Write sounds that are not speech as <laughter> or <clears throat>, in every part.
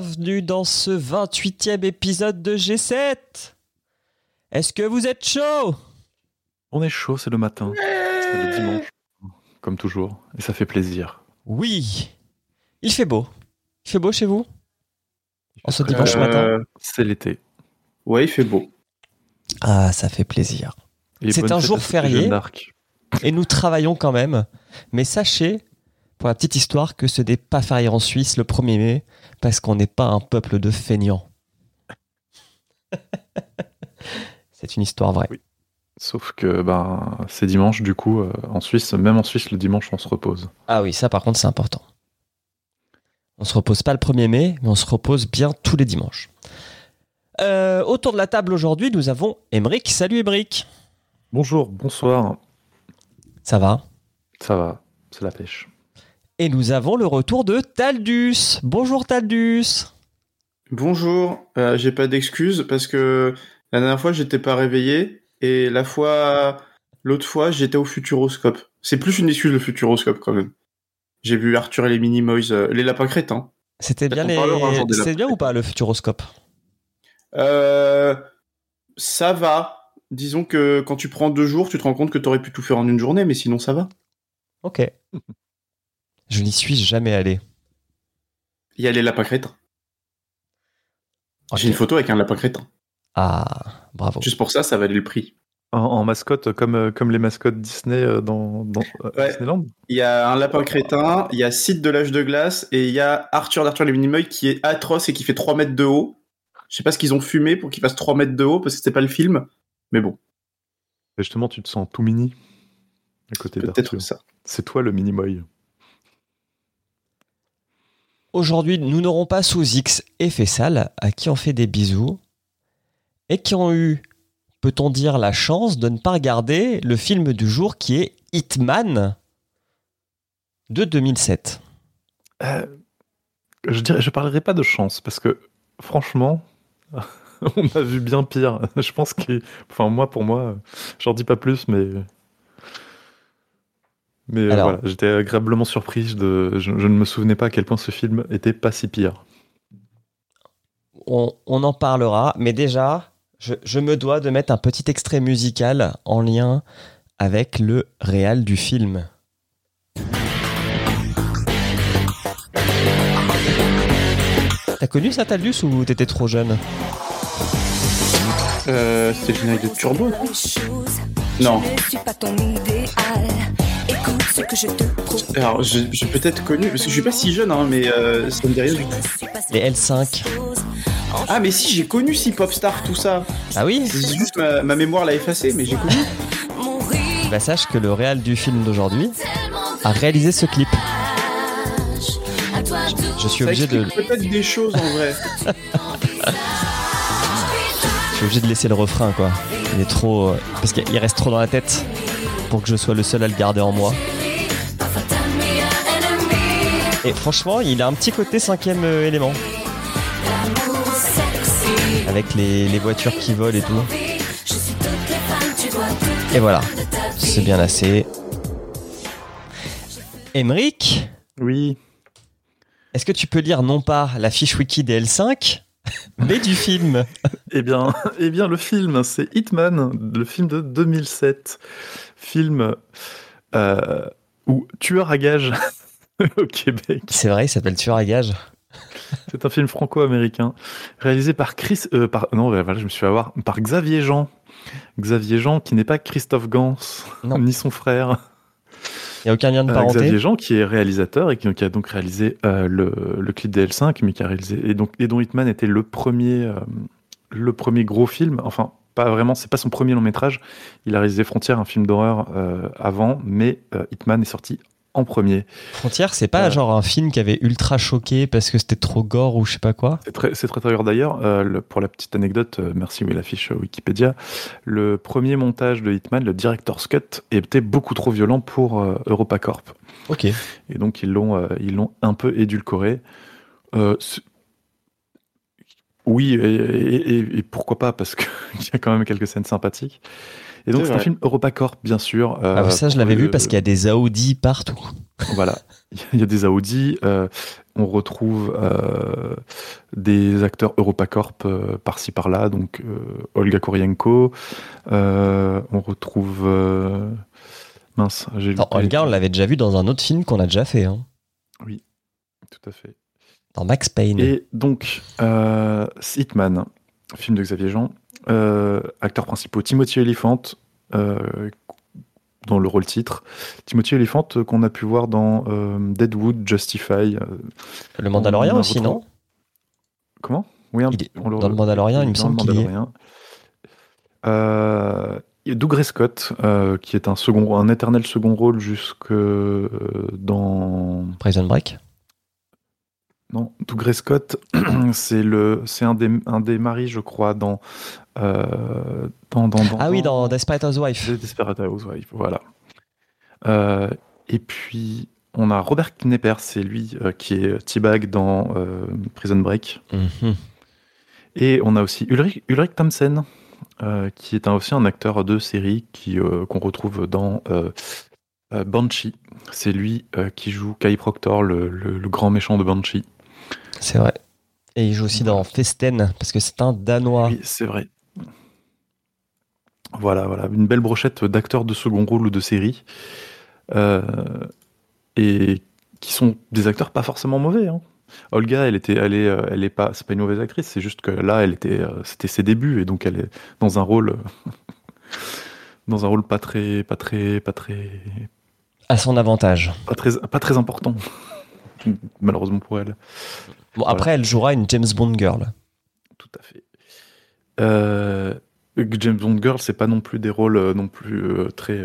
bienvenue dans ce 28e épisode de G7. Est-ce que vous êtes chaud? On est chaud, c'est le matin, c'est le dimanche, comme toujours, et ça fait plaisir. Oui, il fait beau. Il fait beau chez vous? En ce dimanche Euh, matin C'est l'été. Ouais, il fait beau. Ah, ça fait plaisir. Et C'est un jour férié. Et nous travaillons quand même. Mais sachez, pour la petite histoire, que ce n'est pas férié en Suisse le 1er mai, parce qu'on n'est pas un peuple de feignants. <laughs> C'est une histoire vraie. Oui. Sauf que ben, c'est dimanche, du coup, euh, en Suisse, même en Suisse, le dimanche, on se repose. Ah oui, ça par contre, c'est important. On se repose pas le 1er mai, mais on se repose bien tous les dimanches. Euh, autour de la table aujourd'hui, nous avons Emeric. Salut Emeric. Bonjour, bonsoir, Ça va? Ça va, c'est la pêche. Et nous avons le retour de Taldus. Bonjour Taldus. Bonjour, euh, j'ai pas d'excuses parce que la dernière fois j'étais pas réveillé et la fois l'autre fois j'étais au futuroscope. C'est plus une excuse le futuroscope quand même. J'ai vu Arthur et les Minimoys, euh, les lapins crétins. C'était bien les... C'était bien ou pas le futuroscope? Euh, ça va. Disons que quand tu prends deux jours, tu te rends compte que t'aurais pu tout faire en une journée, mais sinon ça va. Ok. Je n'y suis jamais allé. Il y a les lapins crétins. J'ai une photo avec un lapin crétin. Ah, bravo. Juste pour ça, ça valait le prix. En, en mascotte, comme, euh, comme les mascottes Disney euh, dans, dans euh, Ouais. Disneyland Il y a un lapin crétin, il y a Sid de l'âge de glace et il y a Arthur d'Arthur les Minimoys qui est atroce et qui fait 3 mètres de haut. Je sais pas ce qu'ils ont fumé pour qu'il fasse 3 mètres de haut parce que c'était pas le film. Mais bon, Et justement, tu te sens tout mini à côté peut-être ça. C'est toi le mini-moy. Aujourd'hui, nous n'aurons pas sous X et Fessal, à qui on fait des bisous, et qui ont eu, peut-on dire, la chance de ne pas regarder le film du jour qui est Hitman de 2007. Euh, je dirais, je parlerai pas de chance parce que franchement, <laughs> on a vu bien pire. <laughs> Je pense que, enfin moi pour moi, j'en dis pas plus, mais mais euh, Alors. voilà, j'étais agréablement surpris. De, je, je ne me souvenais pas à quel point ce film était pas si pire. On, on en parlera, mais déjà, je, je me dois de mettre un petit extrait musical en lien avec le réal du film. T'as connu ça, Taldus, ou t'étais trop jeune? Euh, c'était le générique de Turbo? Non. Je ne suis pas ton idéal. Écoute ce que je te propose. Alors, j'ai j'ai peut-être connu, parce que je suis pas si jeune, hein, mais euh, ça me dit rien du tout. Les L5. Ah, mais si, j'ai connu si Popstar, tout ça. Ah oui C'est juste ma, ma mémoire l'a effacé, mais j'ai connu. Bah sache que le réal du film d'aujourd'hui a réalisé ce clip. Je suis obligé de, peut-être des choses en vrai. je suis obligé de laisser le refrain quoi. Il est trop, euh, parce qu'il reste trop dans la tête pour que je sois le seul à le garder en moi. Et franchement, il a un petit côté cinquième euh, élément, avec les, les voitures qui volent et tout. Et voilà, c'est bien assez. Emric, Oui. est-ce que tu peux lire non pas la fiche wiki des L5, <laughs> mais du film? Eh bien, <laughs> eh bien, le film, c'est Hitman, le film de 2007, film euh, où tueur à gages <laughs> au Québec. C'est vrai, il s'appelle Tueur à gage. <laughs> C'est un film franco-américain réalisé par Chris, euh, par non, voilà, je me suis fait avoir par Xavier Jean. Xavier Jean, qui n'est pas Christophe Gans, Non. <laughs> ni son frère. Il n'y a aucun lien de Euh, parenté. Xavier Jean, qui est réalisateur et qui, qui a donc réalisé euh, le, le clip des L5, mais qui a réalisé et donc et dont Hitman était le premier, le premier gros film. Enfin, pas vraiment, c'est pas son premier long métrage. Il a réalisé Frontières, un film d'horreur euh, avant, mais euh, Hitman est sorti en premier. Frontière, c'est pas Euh. genre un film qui avait ultra choqué parce que c'était trop gore ou je sais pas quoi? C'est très, c'est très très dur d'ailleurs. Le- pour la petite anecdote, merci oui, la fiche euh, Wikipédia. Le premier montage de Hitman, le director's cut, était beaucoup trop violent pour EuropaCorp. Ok. Et donc ils l'ont ils l'ont un peu édulcoré. Euh, oui, et, et- et- et pourquoi pas, parce qu'il <laughs> y a quand même quelques scènes sympathiques. Et donc C'est un film EuropaCorp, bien sûr. euh, Ah, ça, je l'avais le- vu parce qu'il y a des Audi partout. <laughs> Voilà, il y a des Audi. euh, on retrouve euh, des acteurs EuropaCorp euh, par-ci par-là, donc euh, Olga Kurienko. euh, on retrouve. euh, mince, j'ai. Olga, on l'avait déjà vu dans un autre film qu'on a déjà fait, hein, Tout à fait. Dans Max Payne. Et donc, euh, Hitman, film de Xavier Jean. Euh, acteurs principaux Timothy Elephant euh, dans le rôle titre. Timothy Elephant euh, qu'on a pu voir dans euh, Deadwood, Justify. le Mandalorian on aussi, non? Comment? Oui, un- Il est- on dans le Mandalorian, il me semble le qu'il est. Doug Scott, euh, qui est un, second, un éternel second rôle jusque euh, dans Prison Break Non, Doug Scott, <clears throat> c'est le, c'est un des, un des maris, je crois, dans, euh, dans, dans, Ah oui, dans Desperate Housewives. The Desperate Housewives, voilà. Euh, et puis on a Robert Knepper, c'est lui euh, qui est T-Bag dans Prison Break. Mhm. Et on a aussi Ulrich, Ulrich Thompson, qui est un- aussi un acteur de série qui qu'on retrouve dans Banshee. C'est lui qui joue Kai Proctor, le, le- le grand méchant de Banshee. C'est vrai. Et il joue aussi dans Festen, parce que c'est un Danois. Oui, c'est vrai. Voilà, voilà, une belle brochette d'acteurs de second rôle ou de série. Euh, et qui sont des acteurs pas forcément mauvais. hein. Olga, elle était, elle est, euh, elle est pas, c'est pas une mauvaise actrice, c'est juste que là, elle était, euh, c'était ses débuts et donc elle est dans un rôle, <laughs> dans un rôle pas très, pas très, pas très, À son avantage. pas très, pas très important, malheureusement pour elle. Bon, après, elle jouera une James Bond girl. Tout à fait. Euh, James Bond Girl, c'est pas non plus des rôles euh, non plus euh, très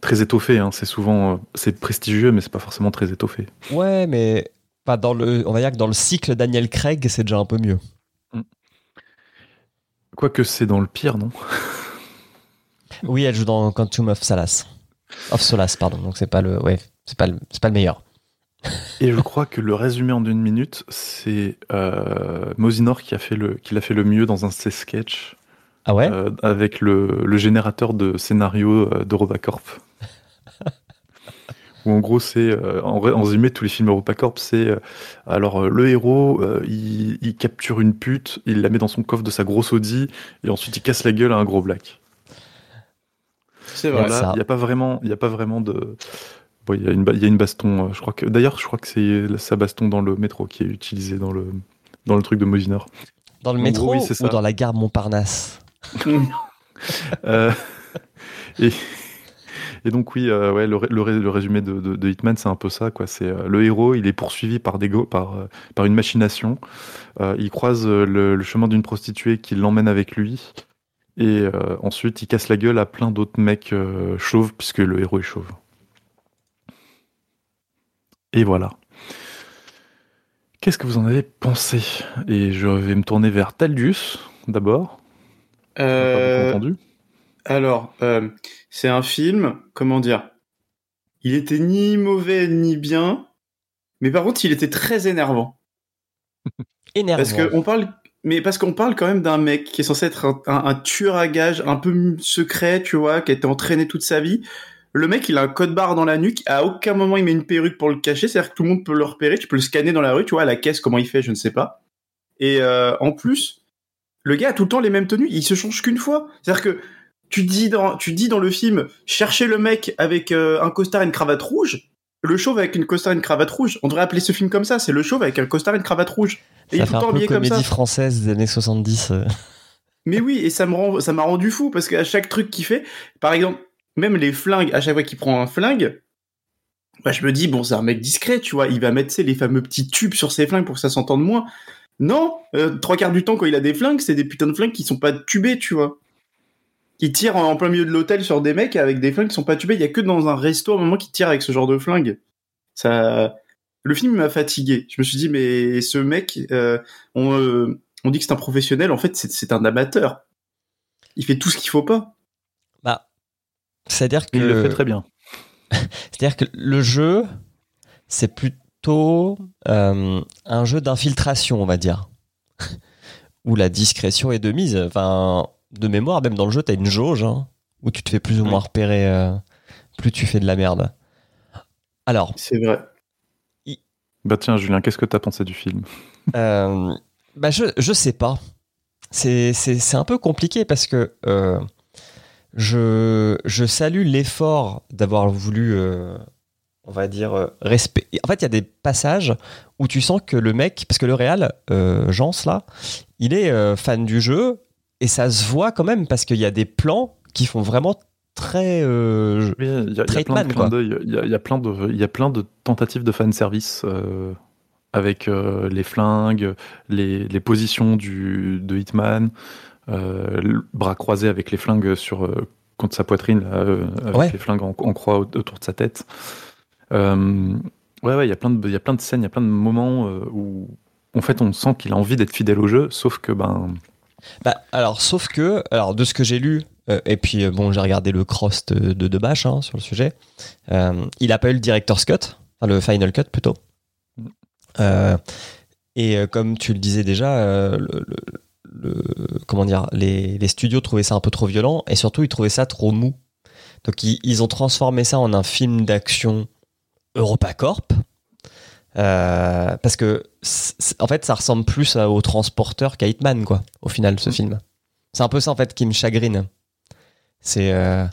très étoffés. hein. C'est souvent c'est prestigieux, mais c'est pas forcément très étoffé. Ouais, mais enfin, dans le, on va dire que dans le cycle Daniel Craig, c'est déjà un peu mieux. Quoique c'est dans le pire, non? Oui, elle joue dans Quantum of Solace. Of Solace, pardon. Donc c'est pas le, ouais, c'est pas le, c'est pas le meilleur. Et je crois que le résumé en une minute, c'est euh, Mosinor qui a fait le qui l'a fait le mieux dans un de ses sketchs Ah ouais? Euh, avec le, le générateur de scénario euh, d'EuropaCorp. <laughs> Où en gros, c'est euh, en, ré- en résumé, tous les films EuropaCorp, c'est euh, alors le héros, euh, il, il capture une pute, il la met dans son coffre de sa grosse Audi, et ensuite il casse la gueule à un gros black. C'est vrai. il n'y a pas vraiment, il y a pas vraiment de. Bon, il y a une, il y a une baston. euh, je crois que d'ailleurs, je crois que c'est sa baston dans le métro qui est utilisée dans le dans le truc de Mosinor. Dans le en métro gros, oui, c'est ou ça. dans la gare Montparnasse <laughs> Euh, et, et donc oui, euh, ouais, le, le ré- le résumé de, de- de Hitman, c'est un peu ça, quoi. C'est euh, le héros, il est poursuivi par des go- par par une machination. Il croise le, le chemin d'une prostituée qui l'emmène avec lui, et ensuite il casse la gueule à plein d'autres mecs chauves puisque le héros est chauve. Et voilà. Qu'est-ce que vous en avez pensé? Et je vais me tourner vers Taldius d'abord. Euh, entendu. alors, euh, c'est un film, comment dire? Il était ni mauvais ni bien, mais par contre, il était très énervant. <laughs> Énervant. Parce que on parle, mais parce qu'on parle quand même d'un mec qui est censé être un, un- un tueur à gages un peu secret, tu vois, qui a été entraîné toute sa vie. Le mec, il a un code barre dans la nuque. À aucun moment, il met une perruque pour le cacher. C'est-à-dire que tout le monde peut le repérer. Tu peux le scanner dans la rue, tu vois, à la caisse, comment il fait, je ne sais pas. Et euh, en plus, le gars a tout le temps les mêmes tenues. Il se change qu'une fois. C'est-à-dire que tu dis dans, tu dis dans le film, cherchez le mec avec euh, un costard et une cravate rouge. Le chauve avec une costard et une cravate rouge. On devrait appeler ce film comme ça. C'est le chauve avec un costard et une cravate rouge. Et il est ça tout le temps habillé comme ça. comédie française des années 70. euh. Mais oui, et ça me rend, ça m'a rendu fou parce qu'à chaque truc qu'il fait, par exemple, même les flingues, à chaque fois qu'il prend un flingue, bah, je me dis, bon, c'est un mec discret, tu vois, il va mettre les fameux petits tubes sur ses flingues pour que ça s'entende moins. Non, euh, trois quarts du temps, quand il a des flingues, c'est des putains de flingues qui sont pas tubés, tu vois. Qui tirent en plein milieu de l'hôtel sur des mecs avec des flingues qui sont pas tubés. Il y a que dans un resto à moment qui tire avec ce genre de flingue. Ça, le film m'a fatigué. Je me suis dit, mais ce mec, euh, on, euh, on dit que c'est un professionnel, en fait, c'est un amateur. Il fait tout ce qu'il faut pas. C'est-à-dire que Il le fait très bien. <laughs> C'est-à-dire que le jeu, c'est plutôt euh, un jeu d'infiltration, on va dire. <laughs> Où la discrétion est de mise. Enfin, de mémoire, même dans le jeu, t'as une jauge. hein. où tu te fais plus ou moins repérer, euh, plus tu fais de la merde. Alors, C'est vrai. Bah tiens, Julien, qu'est-ce que t'as pensé du film? Euh, bah je, je sais pas. C'est, c'est, c'est un peu compliqué parce que euh, je, je salue l'effort d'avoir voulu, euh, on va dire, euh, respect. En fait, il y a des passages où tu sens que le mec, parce que le Real, euh, Jans là, il est euh, fan du jeu et ça se voit quand même parce qu'il y a des plans qui font vraiment très. euh, Oui, y a, il y a plein de quoi. Il y a, il y a plein de, il y a plein de tentatives de fanservice euh, avec euh, les flingues, les, les positions du, de Hitman, euh, bras croisé avec les flingues sur euh, contre sa poitrine, là, euh, avec Ouais. les flingues en, en croix au- autour de sa tête. Euh, ouais, ouais, il y a plein de, scènes, il y a plein de moments où, en fait, on sent qu'il a envie d'être fidèle au jeu, sauf que ben, Bah, alors, sauf que, alors, de ce que j'ai lu, euh, et puis euh, bon, j'ai regardé le cross de, de, de Bash hein, sur le sujet, euh, il a pas eu le director's cut, enfin le final cut plutôt. Euh, et comme tu le disais déjà, le, le- le- comment dire, les, les studios trouvaient ça un peu trop violent et surtout ils trouvaient ça trop mou. Donc ils, ils ont transformé ça en un film d'action EuropaCorp. Euh, parce que en fait ça ressemble plus à- au transporteur qu'à Hitman quoi au final ce Mhm. film c'est un peu ça en fait qui me chagrine c'est euh,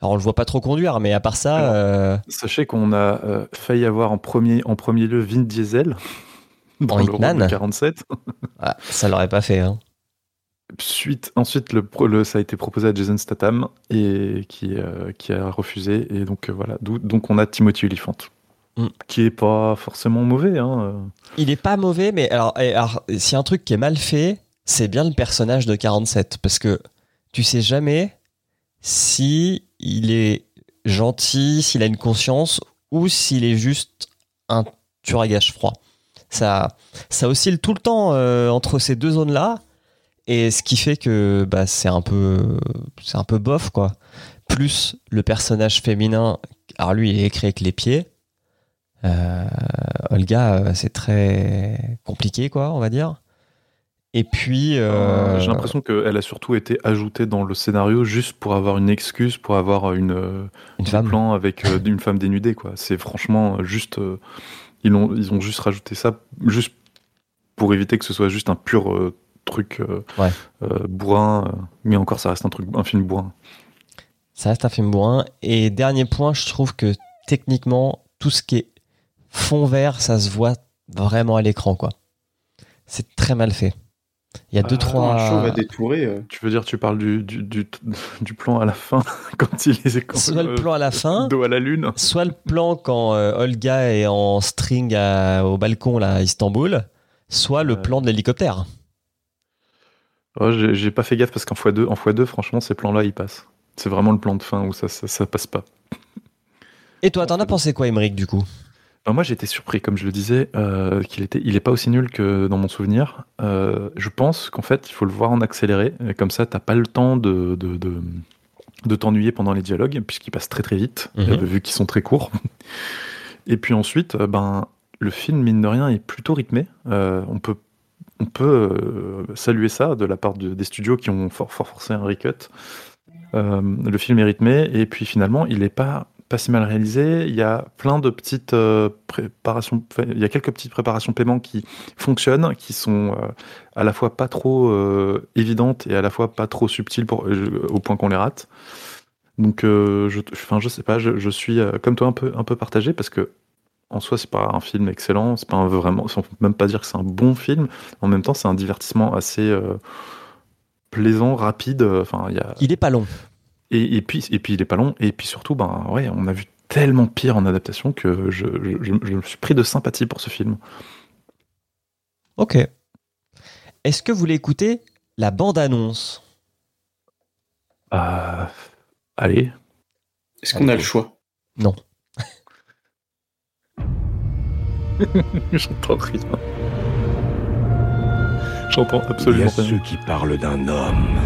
alors on le voit pas trop conduire mais à part ça Alors, euh, Sachez qu'on a euh, failli avoir en premier, en premier lieu Vin Diesel dans En Hitman de 47. ouais, ça l'aurait pas fait hein. Suite, ensuite, le, ça a été proposé à Jason Statham et qui, euh, qui a refusé. Et donc euh, voilà, donc on a Timothy Olyphant, Mm. qui est pas forcément mauvais. Hein. il est pas mauvais mais alors, et alors a un truc qui est mal fait c'est bien le personnage de 47 parce que tu sais jamais si il est gentil s'il a une conscience ou s'il est juste un tueur à gage froid ça, ça oscille tout le temps euh, entre ces deux zones-là, et ce qui fait que bah, c'est un peu, c'est un peu bof quoi. Plus le personnage féminin, alors lui il est écrit avec les pieds. Euh, Olga, euh, c'est très compliqué quoi, on va dire. Et puis, euh, J'ai l'impression qu'elle a surtout été ajoutée dans le scénario juste pour avoir une excuse, pour avoir une, une un femme. plan avec euh, une femme dénudée. quoi. C'est franchement juste. ils, ont, ils ont juste rajouté ça juste pour éviter que ce soit juste un pur truc euh, Ouais. euh, bourrin. euh, mais encore, ça reste un, truc, un film bourrin. Ça reste un film bourrin. Et dernier point, je trouve que techniquement, tout ce qui est fond vert, ça se voit vraiment à l'écran, quoi. C'est très mal fait. Il y a deux, Ah, trois. Va détourer. Tu veux dire, tu parles du, du, du, <laughs> du plan à la fin, <laughs> quand il est quand, Soit le plan à la fin, dos à la lune. soit le plan quand euh, Olga est en string à- au balcon là, à Istanbul, soit le plan de l'hélicoptère. Oh, j'ai pas fait gaffe parce qu'en x2, en x2, franchement, ces plans-là, ils passent. C'est vraiment le plan de fin où ça, ça, ça passe pas. Et toi, t'en as pensé quoi, Emmerich, du coup? Alors moi, j'ai été surpris, comme je le disais, euh, qu'il était, il est pas aussi nul que dans mon souvenir. Euh, je pense qu'en fait, il faut le voir en accéléré. Et comme ça, t'as pas le temps de, de, de, de t'ennuyer pendant les dialogues, puisqu'ils passent très très vite, Mhm. euh, vu qu'ils sont très courts. <laughs> Et puis ensuite, ben, le film, mine de rien, est plutôt rythmé. Euh, on peut, on peut euh, saluer ça de la part de- des studios qui ont fort, forcé un recut. Euh, le film est rythmé, et puis finalement, il est pas pas si mal réalisé. Il y a plein de petites euh, préparations, il y a quelques petites préparations paiement qui fonctionnent, qui sont à la fois pas trop évidentes et à la fois pas trop subtiles au point qu'on les rate. Donc, je, enfin, je sais pas, je, suis comme toi un peu, un peu partagé parce que en soi, c'est pas un film excellent, c'est pas un vraiment, on peut même pas dire que c'est un bon film. En même temps, c'est un divertissement assez euh, plaisant, rapide. Enfin, il y a, Il est pas long. et, et puis, et puis il est pas long. Et puis surtout, ben ouais, on a vu tellement pire en adaptation que je, je, je- je me suis pris de sympathie pour ce film. Ok. Est-ce que vous voulez écouter la bande-annonce? Euh, allez. Est-ce qu'on a le choix? Non. <laughs> J'entends rien. J'entends Il y absolument a rien. ceux qui parlent d'un homme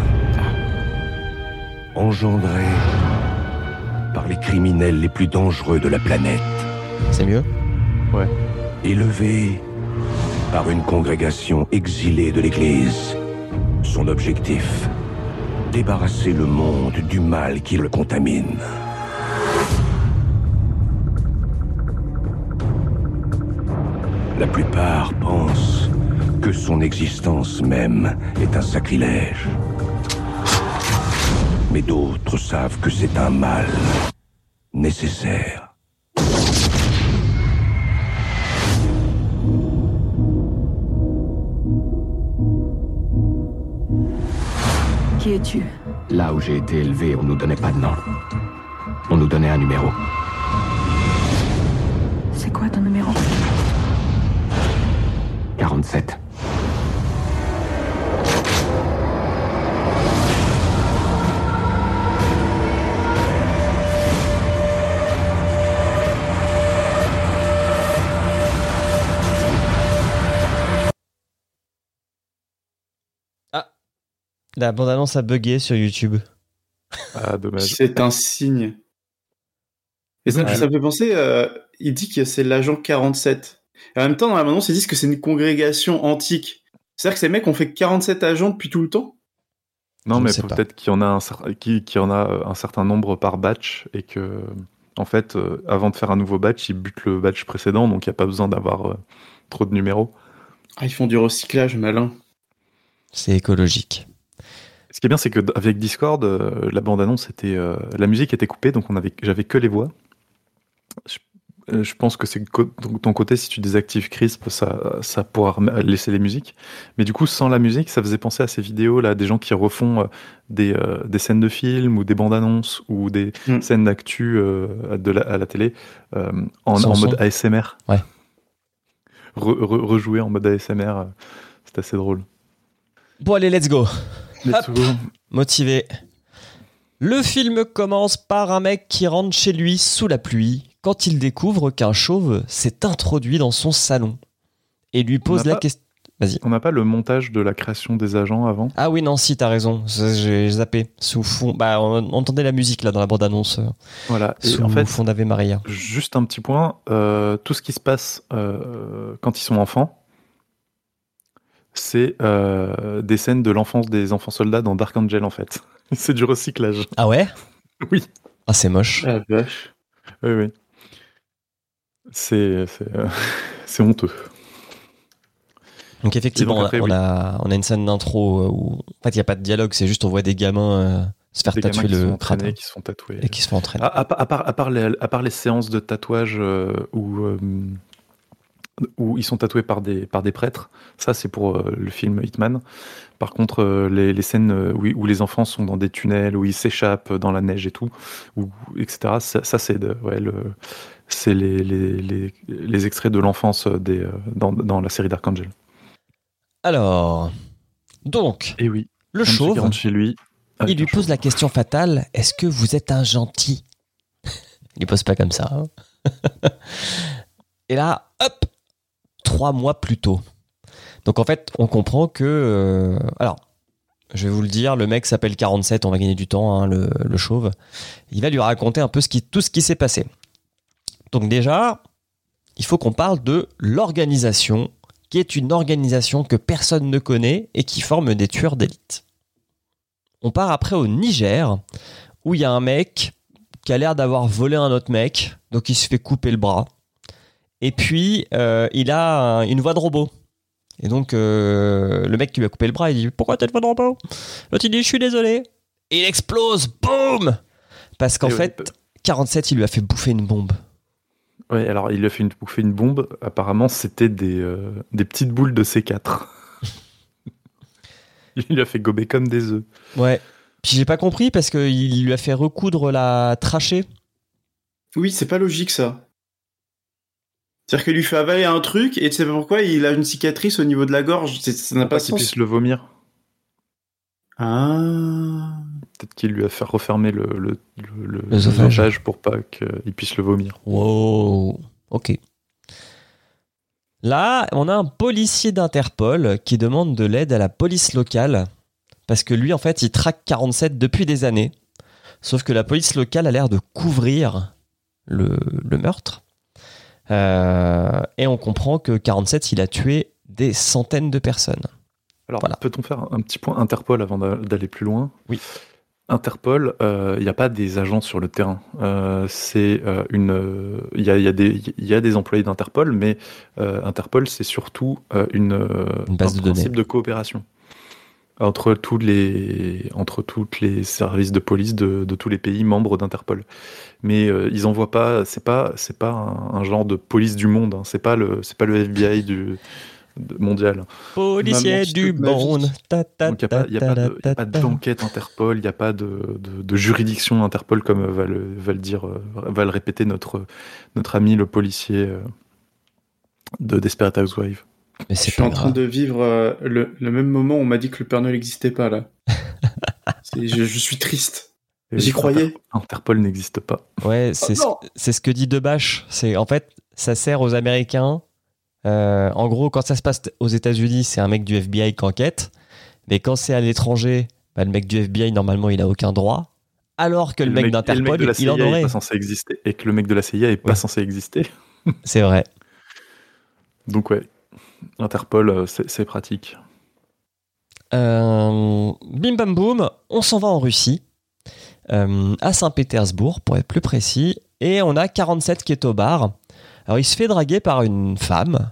engendré par les criminels les plus dangereux de la planète, C'est mieux? Élevé par une congrégation exilée de l'Église. Son objectif? Débarrasser le monde du mal qui le contamine. La plupart pensent que son existence même est un sacrilège. Mais d'autres savent que c'est un mal nécessaire. Qui es-tu? Là où j'ai été élevé, on nous donnait pas de nom. On nous donnait un numéro. C'est quoi ton numéro? 47. La bande-annonce a bugué sur YouTube. Ah, dommage. C'est un signe. Et ça, ça me fait penser, il dit que c'est l'agent 47. Et en même temps, dans la bande-annonce, ils disent que c'est une congrégation antique. C'est-à-dire que ces mecs ont fait 47 agents depuis tout le temps? Non, Je mais peut-être qu'il y en a un, en euh, un certain nombre par batch et que, en fait, euh, avant de faire un nouveau batch, ils butent le batch précédent, donc il n'y a pas besoin d'avoir euh, trop de numéros. Ah, ils font du recyclage, malin. C'est écologique. Ce qui est bien, c'est qu'avec Discord, euh, la bande-annonce était, euh, la musique était coupée, donc j'avais que les voix. Je, euh, je pense que c'est ton côté, si tu désactives Crisp, ça, ça pourra laisser les musiques. Mais du coup, sans la musique, ça faisait penser à ces vidéos là, des gens qui refont euh, des, euh, des scènes de films ou des bandes-annonces ou des Mm. scènes d'actu euh, la- à la télé euh, en, en mode ASMR. Ouais. Re- re- rejouer en mode ASMR, euh, c'est assez drôle. Bon, allez, let's go. Let's go. Motivé. Le film commence par un mec qui rentre chez lui sous la pluie quand il découvre qu'un chauve s'est introduit dans son salon et lui pose la pas- question. On n'a pas le montage de la création des agents avant? Ah oui, non, si, t'as raison. J'ai zappé. Sous fond. Bah, on entendait la musique là dans la bande-annonce. Voilà. Et Sous en fait, fond d'Ave Maria. juste un petit point, euh, tout ce qui se passe euh, quand ils sont enfants, c'est euh, des scènes de l'enfance des enfants soldats dans Dark Angel en fait. <laughs> c'est du recyclage. Ah ouais? Oui. Ah, c'est moche. Ah, vache. Oui, oui. C'est c'est euh, <laughs> c'est honteux. Donc effectivement, donc après, on, oui. a, on a une scène d'intro euh, où en fait il n'y a pas de dialogue, c'est juste on voit des gamins euh, se faire Des tatouer le crâne qui se font tatouer. et qui se font entraîner. À, à part- à part, à, part les, à part les séances de tatouage euh, où, euh, où ils sont tatoués par des, par des prêtres, ça c'est pour euh, le film Hitman. Par contre, euh, les, les scènes euh, où, où les enfants sont dans des tunnels, où ils s'échappent dans la neige et tout, ou, etc., ça, ça, c'est ouais, le, les, les, les, les extraits de l'enfance des, euh, dans, dans la série Dark Angel. Alors, donc, Et oui, le chauve, rentrent chez lui. il lui pose la question fatale est-ce que vous êtes un gentil? <laughs> Il lui pose pas comme ça. hein. <laughs> et là, hop, trois mois plus tôt. Donc en fait, on comprend que. euh, alors, je vais vous le dire, le mec s'appelle 47, on va gagner du temps, hein, le, chauve. Il va lui raconter un peu tout ce qui s'est passé. Donc déjà, il faut qu'on parle de l'organisation, qui est une organisation que personne ne connaît et qui forme des tueurs d'élite. On part après au Niger, où il y a un mec qui a l'air d'avoir volé un autre mec, donc il se fait couper le bras. Et puis, euh, il a un- une voix de robot. Et donc, euh, le mec qui lui a coupé le bras, il dit Pourquoi t'as voix de robot L'autre, il dit Je suis désolé. Et il explose Boum Parce qu'en ouais, fait, 47, il lui a fait bouffer une bombe. Ouais, alors il lui a fait une, bouffer une bombe. Apparemment, c'était des, euh, des petites boules de C4. <laughs> il lui a fait gober comme des œufs. Ouais. Puis j'ai pas compris parce qu'il lui a fait recoudre la trachée. Oui, c'est pas logique ça. C'est-à-dire qu'il lui fait avaler un truc et tu sais pas pourquoi il a une cicatrice au niveau de la gorge. Ça n'a Pour pas qu'il sens. puisse le vomir. Ah. Peut-être qu'il lui a fait refermer le, le, pour pas qu'il puisse le vomir. Wow. Ok. Là, on a un policier d'Interpol qui demande de l'aide à la police locale parce que lui, en fait, il traque 47 depuis des années. Sauf que la police locale a l'air de couvrir le, le meurtre. Euh, et on comprend que 47, il a tué des centaines de personnes. Alors, Voilà. peut-on faire un petit point Interpol avant d'a- d'aller plus loin? Oui. Interpol, il n'y a pas des agents sur le terrain. Euh, c'est euh, une, euh, il y, a, y y a des employés d'Interpol, mais euh, Interpol c'est surtout euh, une, euh, Une base un de données. principe de coopération entre tous les, entre toutes les services de police de, de tous les pays membres d'Interpol. Mais euh, ils envoient pas, c'est pas, c'est pas un, un genre de police du monde. Hein, c'est pas le, c'est pas le FBI du mondial. Policier Maman, du monde. Il n'y a pas, de- d'enquête Interpol, il n'y a pas de, de- de juridiction Interpol comme va le, va le dire, va le répéter notre, notre ami le policier euh, de Desperate Housewives. Mais Je suis en train de vivre euh, le, le même moment où on m'a dit que le Père Noël n'existait pas là. <laughs> Je, je suis triste. Et J'y croyais. Interpol n'existe pas. Ouais, c'est ce, non. c'est ce que dit Debache. C'est en fait, ça sert aux Américains. Euh, en gros, quand ça se passe aux États-Unis, c'est un mec du FBI qui enquête. Mais quand c'est à l'étranger, bah, le mec du FBI normalement, il a aucun droit. Alors que le, mec d'Interpol, il en CIA est aurait. pas censé exister. Et que le mec de la CIA est pas censé exister. C'est vrai. Donc ouais, Interpol, euh, c'est pratique. Euh, bim bam boum, on s'en va en Russie, euh, à Saint-Pétersbourg pour être plus précis, et on a 47 qui est au bar. Alors il se fait draguer par une femme,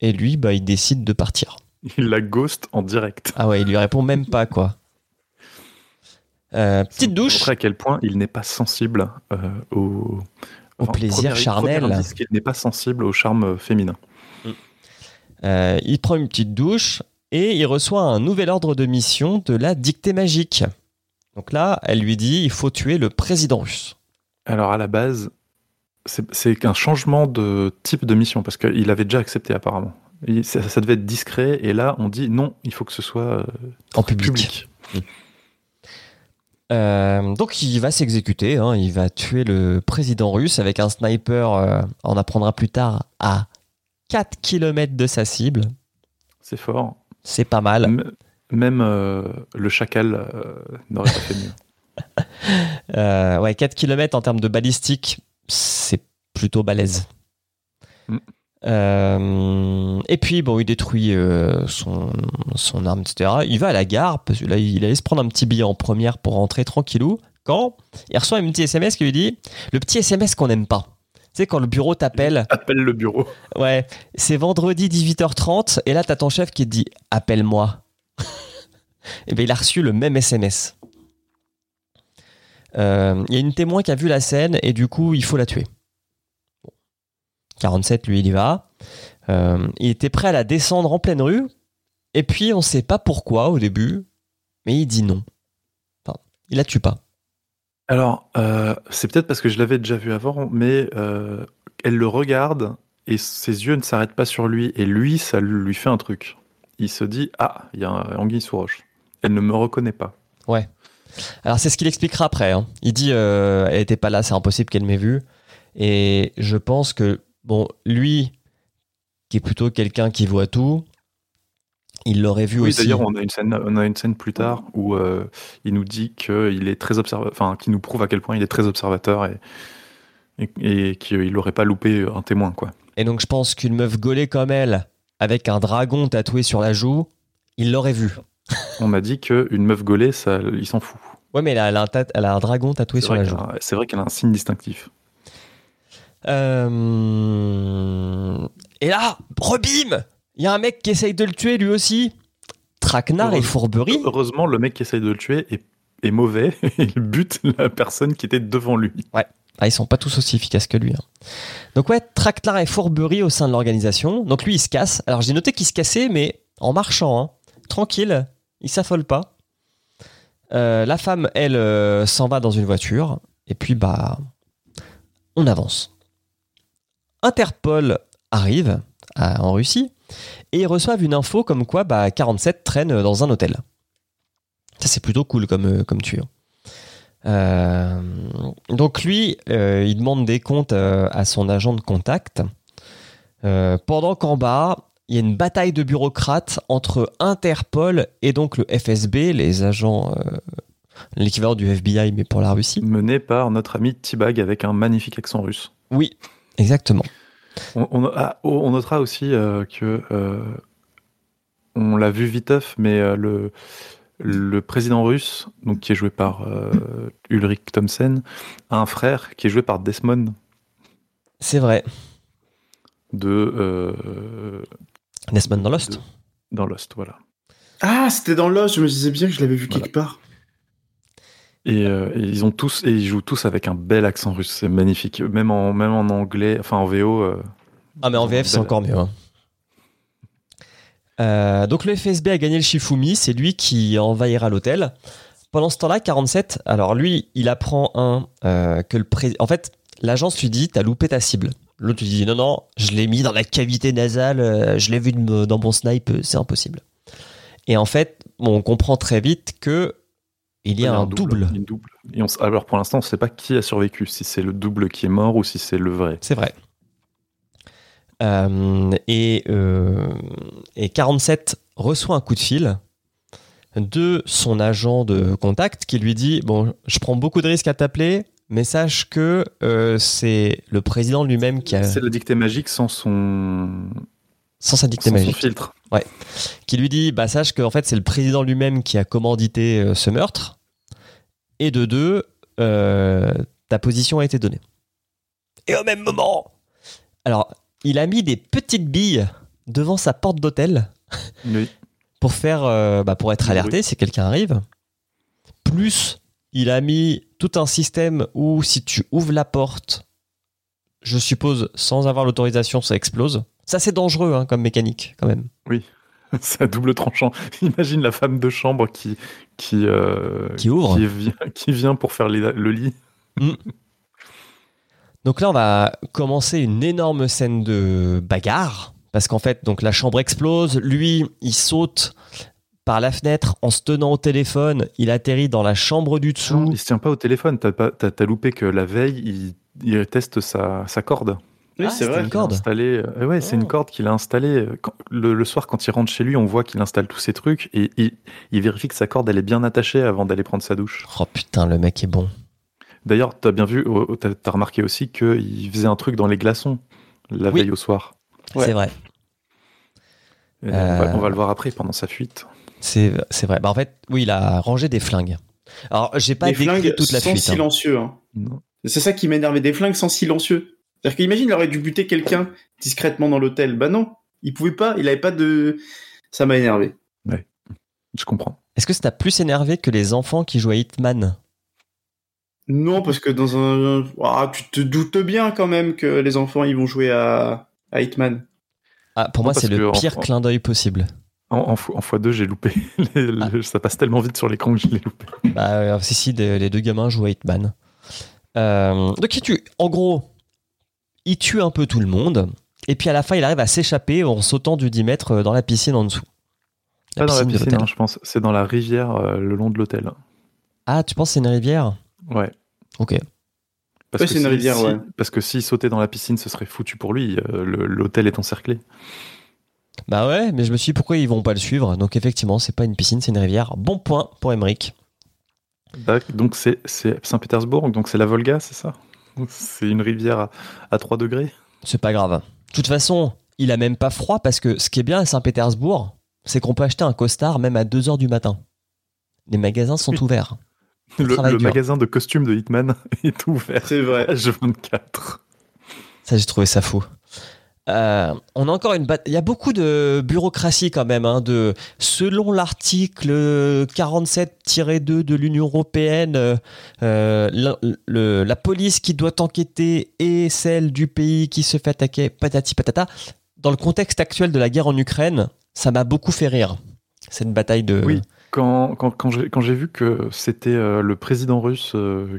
et lui, bah, il décide de partir. Il la ghost en direct. Ah ouais, il lui répond même pas quoi. Euh, petite douche. montrer à quel point il n'est pas sensible au, Au plaisir premier- charnel. premier indice qu'il n'est pas sensible au charme féminin. Euh, il prend une petite douche et il reçoit un nouvel ordre de mission de la dictée magique. Donc là, elle lui dit il faut tuer le président russe. Alors à la base, c'est qu'un changement de type de mission parce qu'il avait déjà accepté apparemment. Il- ça, ça devait être discret et là on dit non, il faut que ce soit euh, En public. public. Euh, donc il va s'exécuter, hein, il va tuer le président russe avec un sniper, euh, on apprendra plus tard, à 4 km de sa cible. C'est fort. C'est pas mal. M- Même euh, le chacal euh, n'aurait pas fait mieux. <laughs> Euh, ouais, 4 km en termes de balistique, c'est plutôt balèze. Mm. Et puis, bon, il détruit son, son arme, etc. Il va à la gare, parce que là, il allait se prendre un petit billet en première pour rentrer tranquillou. Quand il reçoit un petit SMS qui lui dit Le petit SMS qu'on n'aime pas. Tu sais, quand le bureau t'appelle, <laughs> Appelle le bureau. ouais, c'est vendredi 18h30, et là, t'as ton chef qui te dit Appelle-moi. <laughs> et bien, il a reçu le même SMS. Euh, Il y a une témoin qui a vu la scène, et du coup, il faut la tuer. Bon. 47, lui, il y va. Euh, il était prêt à la descendre en pleine rue, et puis on sait pas pourquoi au début, mais il dit non. Enfin, il la tue pas. Alors, euh, c'est peut-être parce que je l'avais déjà vu avant, mais euh, elle le regarde et ses yeux ne s'arrêtent pas sur lui. Et lui, ça lui fait un truc. Il se dit Ah, il y a un anguille sous roche. Elle ne me reconnaît pas. Alors c'est ce qu'il expliquera après. hein. Il dit euh, elle était pas là, c'est impossible qu'elle m'ait vu. Et je pense que bon, lui, qui est plutôt quelqu'un qui voit tout, il l'aurait vu Oui, aussi. d'ailleurs, on a une scène, on a une scène plus tard où euh, il nous dit qu'il est très observateur, enfin, qui nous prouve à quel point il est très observateur et, et, et qu'il n'aurait pas loupé un témoin, quoi. Et donc je pense qu'une meuf gaulée comme elle, avec un dragon tatoué sur la joue, il l'aurait vu. <laughs> On m'a dit qu'une meuf gaulée, ça, il s'en fout. Ouais, mais elle a, elle a un, tat- elle a un dragon tatoué sur la joue. c'est vrai qu'elle a un signe distinctif. Euh, Et là, rebim Il y a un mec qui essaye de le tuer lui aussi. Traquenard et fourberie. Heureusement, le mec qui essaye de le tuer est, est mauvais <laughs> il bute la personne qui était devant lui. Ah, ils sont pas tous aussi efficaces que lui. hein. Donc ouais, traquenard et fourberie au sein de l'organisation. Donc lui, il se casse. Alors j'ai noté qu'il se cassait, mais en marchant, hein. tranquille, il s'affole pas. Euh, la femme, elle, euh, s'en va dans une voiture. Et puis, bah, on avance. Interpol arrive à- en Russie et ils reçoivent une info comme quoi bah, 47 traîne dans un hôtel. Ça, c'est plutôt cool comme, euh, comme tuyau. Euh, donc lui, euh, il demande des comptes euh, à son agent de contact. Pendant qu'en bas, il y a une bataille de bureaucrates entre Interpol et donc le FSB, les agents, l'équivalent du FBI mais pour la Russie. Mené par notre ami T-Bag avec un magnifique accent russe. Oui, exactement. On, on- ah, oh, on notera aussi euh, que euh, on l'a vu viteuf, mais euh, le le président russe, donc qui est joué par euh, Ulrich Thomsen, a un frère qui est joué par Desmond C'est vrai. de euh, Desmond dans Lost. de- dans Lost, voilà. Ah, c'était dans Lost, je me disais bien que je l'avais vu Voilà. quelque part. Et, euh, et ils ont tous et ils jouent tous avec un bel accent russe, c'est magnifique. Même en même en anglais, enfin en VO. euh, Ah, mais en VF, c'est encore mieux. hein. Euh, donc le FSB a gagné le Shifumi, c'est lui qui envahira l'hôtel. Pendant ce temps-là, 47, alors lui, il apprend un euh, que le président. En fait, l'agence lui dit T'as loupé ta cible. L'autre lui dit Non, non, je l'ai mis dans la cavité nasale, je l'ai vu dans mon snipe, c'est impossible. Et en fait, on comprend très vite que il y a un double. une double. Et on s- alors pour l'instant, on ne sait pas qui a survécu, si c'est le double qui est mort ou si c'est le vrai. C'est vrai. Euh, et, euh, et 47 reçoit un coup de fil de son agent de contact qui lui dit Bon, je prends beaucoup de risques à t'appeler, mais sache que euh, c'est le président lui-même qui a. C'est la dictée magique sans son, Sans son magique. filtre. Qui lui dit Bah, sache qu'en fait, c'est le président lui-même qui a commandité euh, ce meurtre. Et de deux, euh, ta position a été donnée. Et au même moment, alors, il a mis des petites billes devant sa porte d'hôtel Oui. <laughs> pour faire, euh, bah, pour être alerté si quelqu'un arrive. Plus, il a mis tout un système où si tu ouvres la porte, je suppose sans avoir l'autorisation, ça explose. Ça c'est dangereux hein, comme mécanique quand même. <laughs> C'est à double tranchant. <laughs> Imagine la femme de chambre qui qui euh, Qui ouvre. qui vient, <laughs> qui vient pour faire les- le lit. Donc là, on va commencer une énorme scène de bagarre. Parce qu'en fait, donc la chambre explose. Lui, il saute par la fenêtre en se tenant au téléphone. Il atterrit dans la chambre du Non, dessous. il se tient pas au téléphone. T'as pas t'as, t'as loupé que la veille il, il teste sa, sa corde. Oui, Ah, c'est vrai. une corde. Installé, euh, ouais, c'est Oh. une corde qu'il a installée. euh, quand- le, le soir, quand il rentre chez lui, on voit qu'il installe tous ses trucs et il, il vérifie que sa corde elle est bien attachée avant d'aller prendre sa douche. Oh putain, le mec est bon. D'ailleurs, t'as bien vu, t'as, remarqué aussi qu'il faisait un truc dans les glaçons la Oui. veille au soir. Ouais. C'est vrai. On, va, Euh. on va le voir après pendant sa fuite. C'est vrai. Bah, en fait, oui, il a rangé des flingues. Alors, j'ai pas Des décrit flingues toute la sans fuite. hein. silencieux. hein. C'est ça qui m'énervait, des flingues sans silencieux. C'est-à-dire qu'imagine, il aurait dû buter quelqu'un discrètement dans l'hôtel. Bah non, il pouvait pas, il avait pas de... Ça m'a énervé. Je comprends. Est-ce que ça t'a plus énervé que les enfants qui jouaient à Hitman? Non, parce que dans un... Ah, tu te doutes bien quand même que les enfants, ils vont jouer à, à Hitman. Ah, pour Non, moi, c'est le pire en- clin d'œil possible. En, en, en x2, j'ai loupé. <laughs> Les- Ah. le- Ça passe tellement vite sur l'écran que je l'ai loupé. Bah, euh, si, si, de- les deux gamins jouent à Hitman. Euh, donc, il tue. En gros, il tue un peu tout le monde. Et puis à la fin, il arrive à s'échapper en sautant du 10 mètres euh, dans la piscine en dessous. Pas dans la piscine, je pense. C'est dans la rivière euh, le long de l'hôtel. Ah, tu penses que c'est une rivière? Ouais. Ok. Parce Ouais, que c'est une si- rivière, si- ouais. Parce que s'il sautait dans la piscine, ce serait foutu pour lui. euh, L'hôtel est encerclé. Bah ouais, mais je me suis dit pourquoi ils vont pas le suivre? Donc effectivement, c'est pas une piscine, c'est une rivière. Bon point pour Emmerich. Tac, Donc c'est c'est Saint-Pétersbourg, donc c'est la Volga, c'est ça? <laughs> C'est une rivière à, à 3 degrés C'est pas grave. De toute façon, il a même pas froid parce que ce qui est bien à Saint-Pétersbourg, c'est qu'on peut acheter un costard même à 2h du matin. Les magasins sont Oui. <laughs> ouverts. Le, magasin de costumes de Hitman <laughs> est ouvert. C'est vrai. H24. Ça, j'ai trouvé ça fou. Euh, on a encore une. Il y a beaucoup de bureaucratie quand même. hein, de selon l'article 47-2 de l'Union européenne, euh, la, police qui doit enquêter est celle du pays qui se fait attaquer. Patati patata. Dans le contexte actuel de la guerre en Ukraine, ça m'a beaucoup fait rire. Cette bataille de. Oui. Quand, quand, quand j'ai vu que c'était euh, le président russe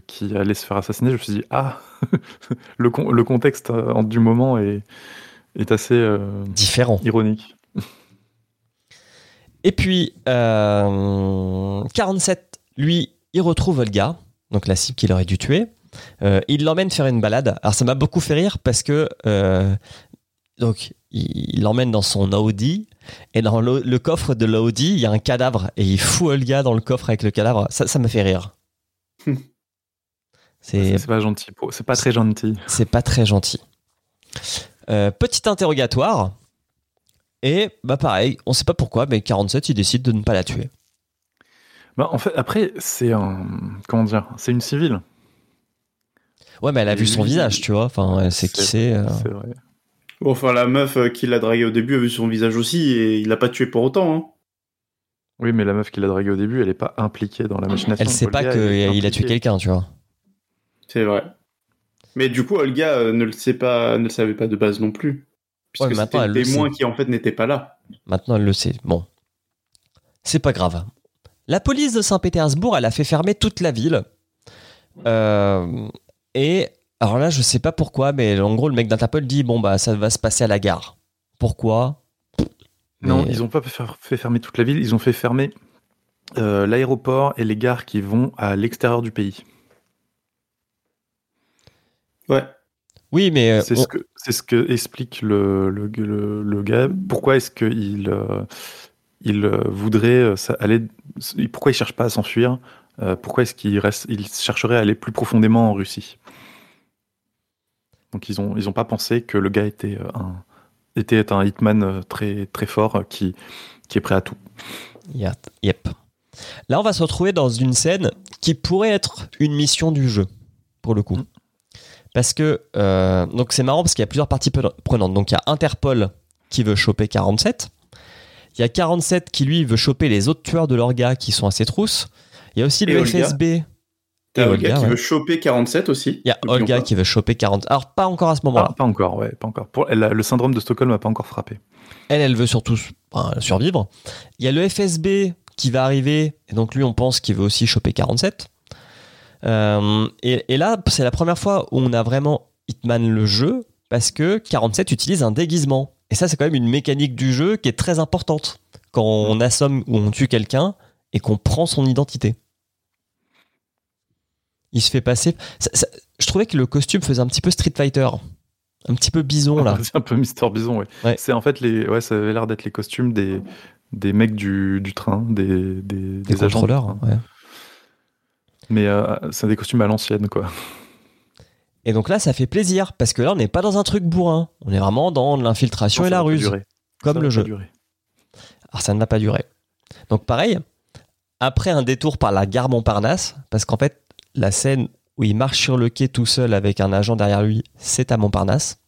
qui allait se faire assassiner, je me suis dit, ah, <laughs> le, le contexte du moment est, est assez euh, différent. ironique. Et puis, euh, 47, lui, il retrouve Olga, donc la cible qu'il aurait dû tuer. Euh, il l'emmène faire une balade. Alors, ça m'a beaucoup fait rire parce que euh, donc il l'emmène dans son Audi et dans le, le coffre de l'Audi, il y a un cadavre et il fout Olga dans le coffre avec le cadavre. Ça, ça m'a fait rire. C'est C'est pas gentil. C'est pas très gentil. c'est pas très gentil. Euh, petit interrogatoire. Et bah pareil, on sait pas pourquoi, mais 47 il décide de ne pas la tuer. Bah, en fait, après, c'est un. Comment dire C'est une civile. Ouais, mais elle a Et vu son visage, tu vois. Enfin, elle sait qui c'est. euh. C'est vrai. Bon, enfin, la meuf euh, qui l'a dragué au début a vu son visage aussi et il l'a pas tué pour autant. Hein. Oui, mais la meuf qui l'a dragué au début, elle est pas impliquée dans la machination. Elle sait pas qu'il a tué quelqu'un, tu vois. C'est vrai. Mais du coup, Olga euh, ne le sait pas, ne le savait pas de base non plus. Ouais, Puisque maintenant, c'était elle le le témoin sait. qui en fait n'était pas là. Maintenant, elle le sait. Bon. C'est pas grave. La police de Saint-Pétersbourg, elle a fait fermer toute la ville. Euh, et alors là, je sais pas pourquoi, mais en gros, le mec d'Interpol dit bon, bah, ça va se passer à la gare. Pourquoi? Non, Mais- ils ont pas fait fait fermer toute la ville, ils ont fait fermer euh, l'aéroport et les gares qui vont à l'extérieur du pays. Ouais. Oui, mais euh, C'est on- ce, que, c'est ce que explique le, le, le- le gars. Pourquoi est-ce qu'il euh, il euh, voudrait euh, ça- aller. Pourquoi il cherche pas à s'enfuir Euh, Pourquoi est-ce qu'il reste, il chercherait à aller plus profondément en Russie? Donc ils ont, ils ont pas pensé que le gars était un, était un hitman très, très fort qui, qui est prêt à tout. Yeah, Yep. Là, on va se retrouver dans une scène qui pourrait être une mission du jeu, pour le coup. Parce que, euh, donc c'est marrant parce qu'il y a plusieurs parties pre- prenantes. Donc il y a Interpol qui veut choper 47. Il y a 47 qui, lui, veut choper les autres tueurs de l'orga qui sont à ses trousses. Il y a aussi Et le Olga. FSB. T'as Olga, Olga, qui ouais. veut choper 47 aussi. Il y a Olga qui veut choper 40. Alors, pas encore à ce moment-là. Ah, pas encore, ouais, pas encore. Pour, elle a- le syndrome de Stockholm n'a pas encore frappé. Elle, elle veut surtout survivre. Il y a le FSB qui va arriver, et donc lui, on pense qu'il veut aussi choper 47. Euh, et, et là, c'est la première fois où on a vraiment Hitman le jeu, parce que 47 utilise un déguisement. Et ça, c'est quand même une mécanique du jeu qui est très importante. Quand on assomme ou on tue quelqu'un et qu'on prend son identité. Il se fait passer. ça- ça- je trouvais que le costume faisait un petit peu Street Fighter. Un petit peu bison, là. <laughs> C'est un peu Mister Bison. Ouais. C'est en fait les, ouais, ça avait l'air d'être les costumes des, des mecs du, du train, des, des, Des des agents. contrôleurs. train. ouais. Mais euh, c'est des costumes à l'ancienne, quoi. Et donc là, ça fait plaisir parce que là, on n'est pas dans un truc bourrin. On est vraiment dans l'infiltration et la ruse, comme Ça le jeu. durer. Alors ça ne va pas durer. Donc pareil, après un détour par la gare Montparnasse, parce qu'en fait, la scène où il marche sur le quai tout seul avec un agent derrière lui, c'est à Montparnasse.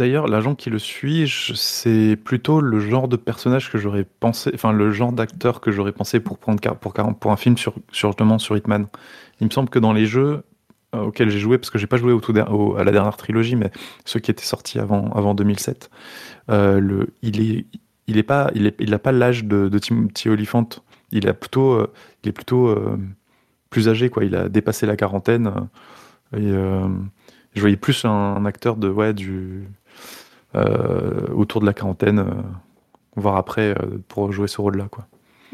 D'ailleurs, l'agent qui le suit, c'est plutôt le genre de personnage que j'aurais pensé, enfin le genre d'acteur que j'aurais pensé pour prendre pour, un film sur, justement sur Hitman. Il me semble que dans les jeux euh, auxquels j'ai joué, parce que j'ai pas joué au tout à la dernière trilogie, mais ceux qui étaient sortis avant, avant 2007, euh, il est, il pas, l'âge de, Timothy Olyphant. Il plutôt, euh, il est plutôt plus âgé, quoi. Il a dépassé la quarantaine. je voyais plus un, un acteur de, ouais, du, autour de la quarantaine, euh, voire après, euh, pour jouer ce rôle-là, quoi.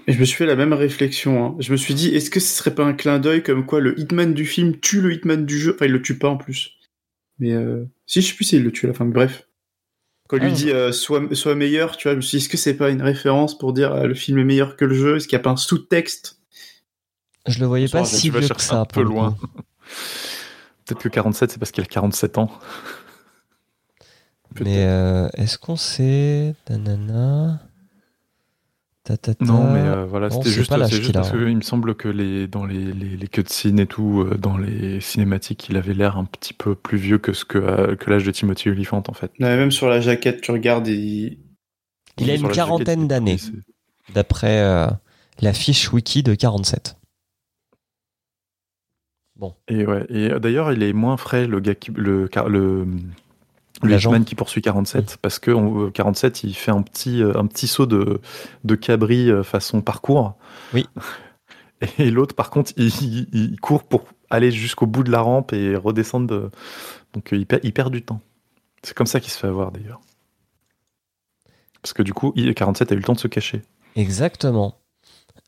Et je me suis fait la même réflexion. hein. Je me suis dit, est-ce que ce serait pas un clin d'œil comme quoi le Hitman du film tue le Hitman du jeu? Enfin, il le tue pas en plus. Mais euh... si, je sais plus s'il le tue à la fin, mais bref. Quand il Ah, lui dit euh, sois, sois meilleur, tu vois, je me suis dit, est-ce que c'est pas une référence pour dire euh, le film est meilleur que le jeu? Est-ce qu'il n'y a pas un sous-texte? Je le voyais pas si vieux que ça. un peu le loin. Peut-être que 47, c'est parce qu'il a 47 ans. Mais euh, est-ce qu'on sait Nanana. Ta, ta, ta? Non, mais euh, voilà, c'était juste, pas juste parce hein. qu'il me semble que les, dans les, les, les cutscenes et tout, euh, dans les cinématiques, il avait l'air un petit peu plus vieux que, ce que, que l'âge de Timothy Olyphant, en fait. Non, mais Même sur la jaquette, tu regardes et... Il a une quarantaine d'années, d'après euh, la fiche wiki de 47. Et ouais, et d'ailleurs, il est moins frais, le gars qui, le, le, le. Hitman qui poursuit 47, parce que on- euh, 47, il fait un petit, euh, un petit saut de, de cabri euh, façon parcours. Oui. <laughs> Et l'autre, par contre, il, il- il court pour aller jusqu'au bout de la rampe et redescendre. de- Donc, il perd, il perd du temps. C'est comme ça qu'il se fait avoir, d'ailleurs. Parce que du coup, il, 47 a eu le temps de se cacher. Exactement.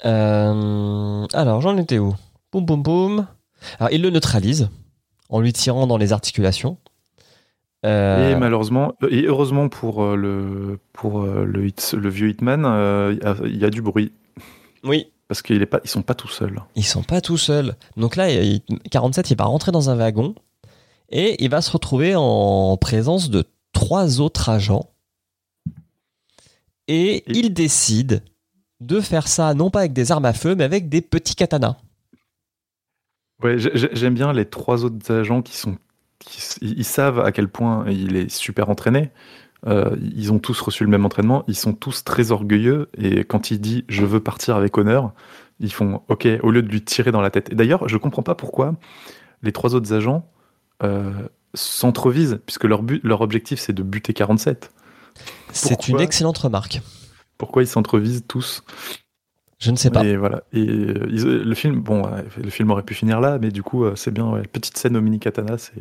Euh, alors, j'en étais où? Boum, boum, boum. Alors, il le neutralise en lui tirant dans les articulations. Euh, Et malheureusement, euh, et heureusement pour euh, le, pour le, hit- le vieux Hitman, euh, il y a- il y, a du bruit. oui, Parce qu'ils ne sont pas tout seuls. ils sont pas tout seuls. Donc là, il- 47, il va rentrer dans un wagon et il va se retrouver en présence de trois autres agents. Et Et- il décide de faire ça non pas avec des armes à feu, mais avec des petits katanas. Ouais, j'ai- j'ai- j'aime bien les trois autres agents qui sont. Ils ils savent à quel point il est super entraîné. Euh, ils ont tous reçu le même entraînement. Ils sont tous très orgueilleux. Et quand il dit je veux partir avec honneur, ils font OK au lieu de lui tirer dans la tête. Et d'ailleurs, je comprends pas pourquoi les trois autres agents euh, s'entrevisent, puisque leur, but, leur objectif c'est de buter 47. C'est une excellente remarque. Pourquoi ils s'entrevisent tous? Je ne sais pas. Et voilà. Et euh, le film, bon, le film aurait pu finir là, mais du coup, euh, c'est bien. ouais, petite scène au mini katana, c'est.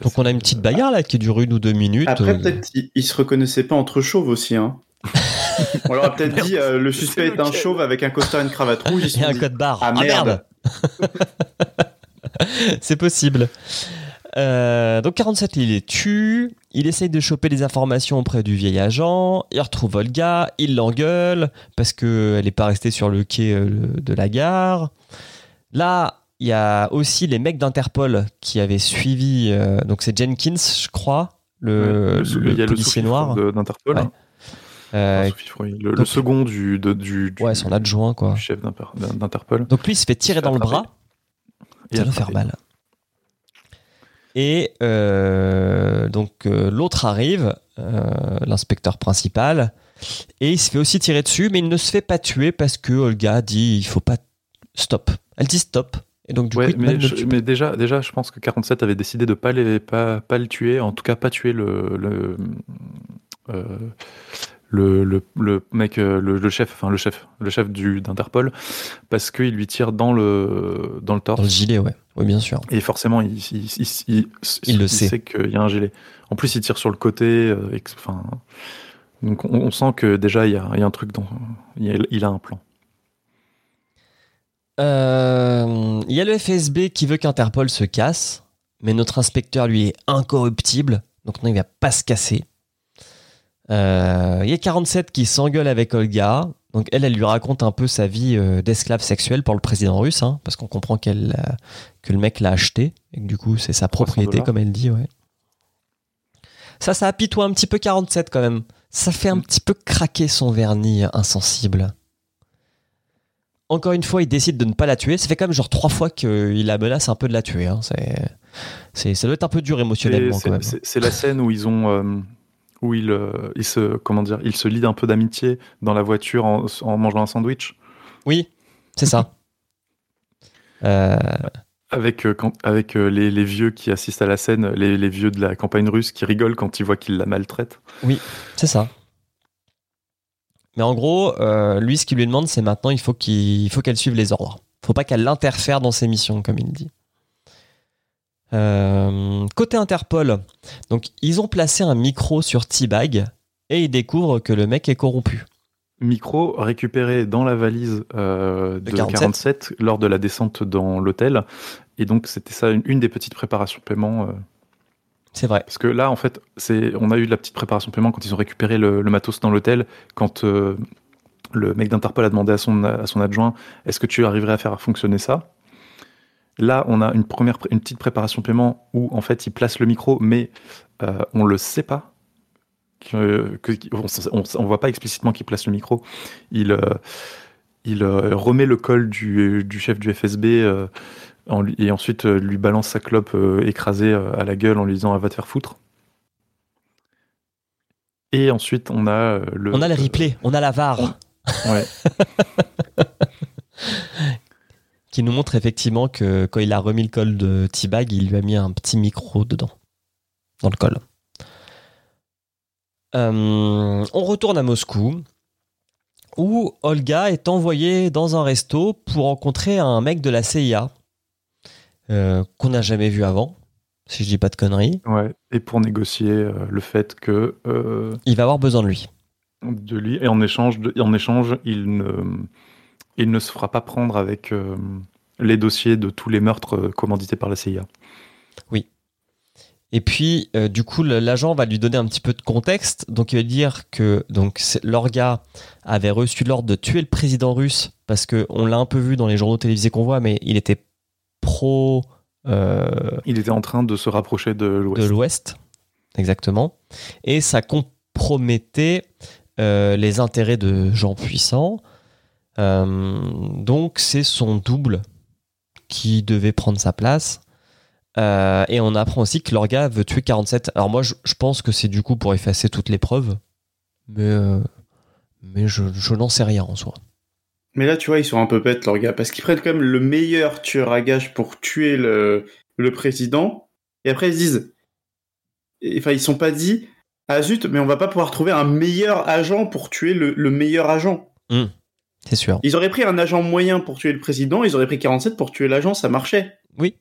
Donc on a une petite bagarre là qui dure une ou deux minutes. Après, Euh, peut-être ils, se reconnaissaient pas entre chauves aussi. Hein. <laughs> On leur a peut-être dit euh, le suspect est un lequel chauve avec un costard et une cravate rouge. Ils se Il y a sont un dit, code barre. Ah, merde. <laughs> C'est possible. Euh, donc 47, il les tue. Il essaye de choper des informations auprès du vieil agent. Il retrouve Olga. Il l'engueule parce qu'elle n'est pas restée sur le quai euh, de la gare. Là, il y a aussi les mecs d'Interpol qui avaient suivi. euh, donc c'est Jenkins, je crois, le, Ouais, policier noir. d'Interpol. Ouais. hein. Euh, oui. le, second du, de- du, du- ouais, son adjoint, quoi. chef d'Inter- d'Interpol. Donc lui, il se fait tirer Se fait dans le bras. Et Ça doit faire mal. Et euh, donc euh, l'autre arrive, euh, l'inspecteur principal, et il se fait aussi tirer dessus, mais il ne se fait pas tuer parce que Olga dit il faut pas stop. Elle dit stop. Et donc du Ouais, coup, Hitman mais, je- mais déjà, déjà, je pense que 47 avait décidé de pas les, pas, pas le tuer, en tout cas pas tuer le le euh, le, le, le mec, euh, le, le chef, enfin le chef, le chef du d'Interpol, parce qu'il lui tire dans le dans le torse. dans le gilet, ouais. Oui, bien sûr. Et forcément, il, il, il, il- Il le sait. qu'il y a un gilet. En plus, il tire sur le côté. euh, enfin, donc, on, on sent que déjà, il y a, il y a un truc dans. Il, y a, il a un plan. Euh, Il y a le FSB qui veut qu'Interpol se casse, mais notre inspecteur, lui, est incorruptible, donc non, il va pas se casser. Euh, Il y a 47 qui s'engueule avec Olga, donc elle, elle lui raconte un peu sa vie euh, d'esclave sexuelle pour le président russe, hein, parce qu'on comprend qu'elle, euh, que le mec l'a acheté, et que du coup, c'est sa propriété, comme elle dit, ouais. Ça, ça apitoie un petit peu 47 quand même. Ça fait un petit peu craquer son vernis insensible. Encore une fois, il décide de ne pas la tuer. Ça fait quand même genre trois fois qu'il la menace un peu de la tuer. hein. C'est, ça doit être un peu dur émotionnellement quand même. C'est c'est la scène où ils ont. euh, où euh, ils se comment dire ils se lient un peu d'amitié dans la voiture en, en mangeant un sandwich Oui, c'est ça. <laughs> Euh, avec euh, quand, avec les, les vieux qui assistent à la scène les, les vieux de la campagne russe qui rigolent quand ils voient qu'il la maltraite c'est ça. Mais en gros, euh, lui, ce qu'il lui demande, c'est maintenant, il faut, qu'il, il faut qu'elle suive les ordres. faut pas qu'elle l'interfère dans ses missions, comme il dit. Euh, côté Interpol, donc ils ont placé un micro sur T-Bag et ils découvrent que le mec est corrompu. micro récupéré dans la valise euh, de De 47. 47. lors de la descente dans l'hôtel. Et donc, c'était ça une, une des petites préparations paiement. euh, C'est vrai. parce que là, en fait, on a eu de la petite préparation paiement quand ils ont récupéré le, le matos dans l'hôtel. Quand le mec d'Interpol a demandé à son, à son adjoint Est-ce que tu arriverais à faire fonctionner ça? Là, on a une, première, pré- une petite préparation paiement où, en fait, il place le micro, mais euh, on le sait pas. Que, que- on, on voit pas explicitement qu'il place le micro. Il, euh, il euh, remet le col du, du chef du FSB en et ensuite lui balance sa clope écrasée à la gueule en lui disant ah, va te faire foutre. Et ensuite on a le. On a les replays, on a la VAR. Ouais. <laughs> qui nous montre effectivement que quand il a remis le col de T-Bag, il lui a mis un petit micro dedans, dans le col. Euh, on retourne à Moscou, où Olga est envoyée dans un resto pour rencontrer un mec de la CIA euh, qu'on n'a jamais vu avant, si je dis pas de conneries. Ouais. Et pour négocier euh, le fait que Il va avoir besoin de lui. de lui et en échange, de- en échange, il ne, il ne se fera pas prendre avec euh, les dossiers de tous les meurtres euh, commandités par la CIA. Et puis, euh, du coup, l'agent va lui donner un petit peu de contexte. Donc, il va dire que donc Lorga avait reçu l'ordre de tuer le président russe parce que on l'a un peu vu dans les journaux télévisés qu'on voit, mais il était pro euh, Il était en train de se rapprocher de de l'Ouest. l'Ouest, exactement. Et ça compromettait euh, les intérêts de gens puissants. Euh, donc c'est son double qui devait prendre sa place. Euh, et on apprend aussi que Lorga veut tuer 47. Alors moi, je, je pense que c'est du coup pour effacer toutes les preuves. Mais, euh, mais je, je n'en sais rien en soi. Mais là, tu vois, ils sont un peu bêtes, gars, parce qu'ils prennent quand même le meilleur tueur à gages pour tuer le, le président, et après ils se disent, enfin, ils sont pas dit, ah zut, mais on va pas pouvoir trouver un meilleur agent pour tuer le, le meilleur agent. C'est sûr. Ils auraient pris un agent moyen pour tuer le président, ils auraient pris 47 pour tuer l'agent, ça marchait. Oui.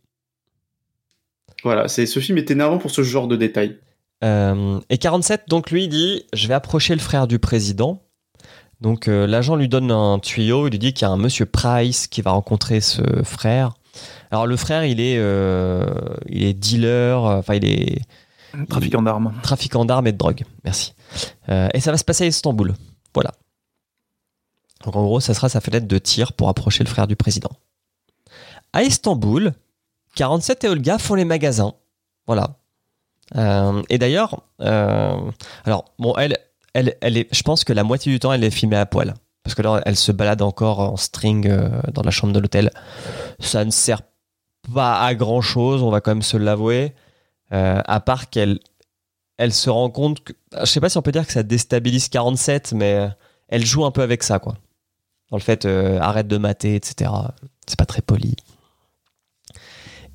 Voilà, c'est ce film est énervant pour ce genre de détails. Euh, et 47, donc lui, il dit Je vais approcher le frère du président. Donc euh, l'agent lui donne un tuyau, il lui dit qu'il y a un monsieur Price qui va rencontrer ce frère. Alors le frère, il est, euh, il est dealer, enfin il est Trafiquant d'armes. trafiquant d'armes et de drogue. Merci. Euh, et ça va se passer à Istanbul. Voilà. Donc en gros, ça sera sa fenêtre de tir pour approcher le frère du président. À Istanbul, 47 et Olga font les magasins. Voilà. Euh, et d'ailleurs, euh, alors bon, elle, elle, elle est, je pense que la moitié du temps, elle est filmée à poil. Parce que là, elle se balade encore en string euh, dans la chambre de l'hôtel. Ça ne sert pas à grand chose, on va quand même se l'avouer. À part qu'elle elle se rend compte que. Je sais pas si on peut dire que ça déstabilise 47, mais elle joue un peu avec ça, quoi. Dans le fait, euh, arrête de mater, etc. C'est pas très poli.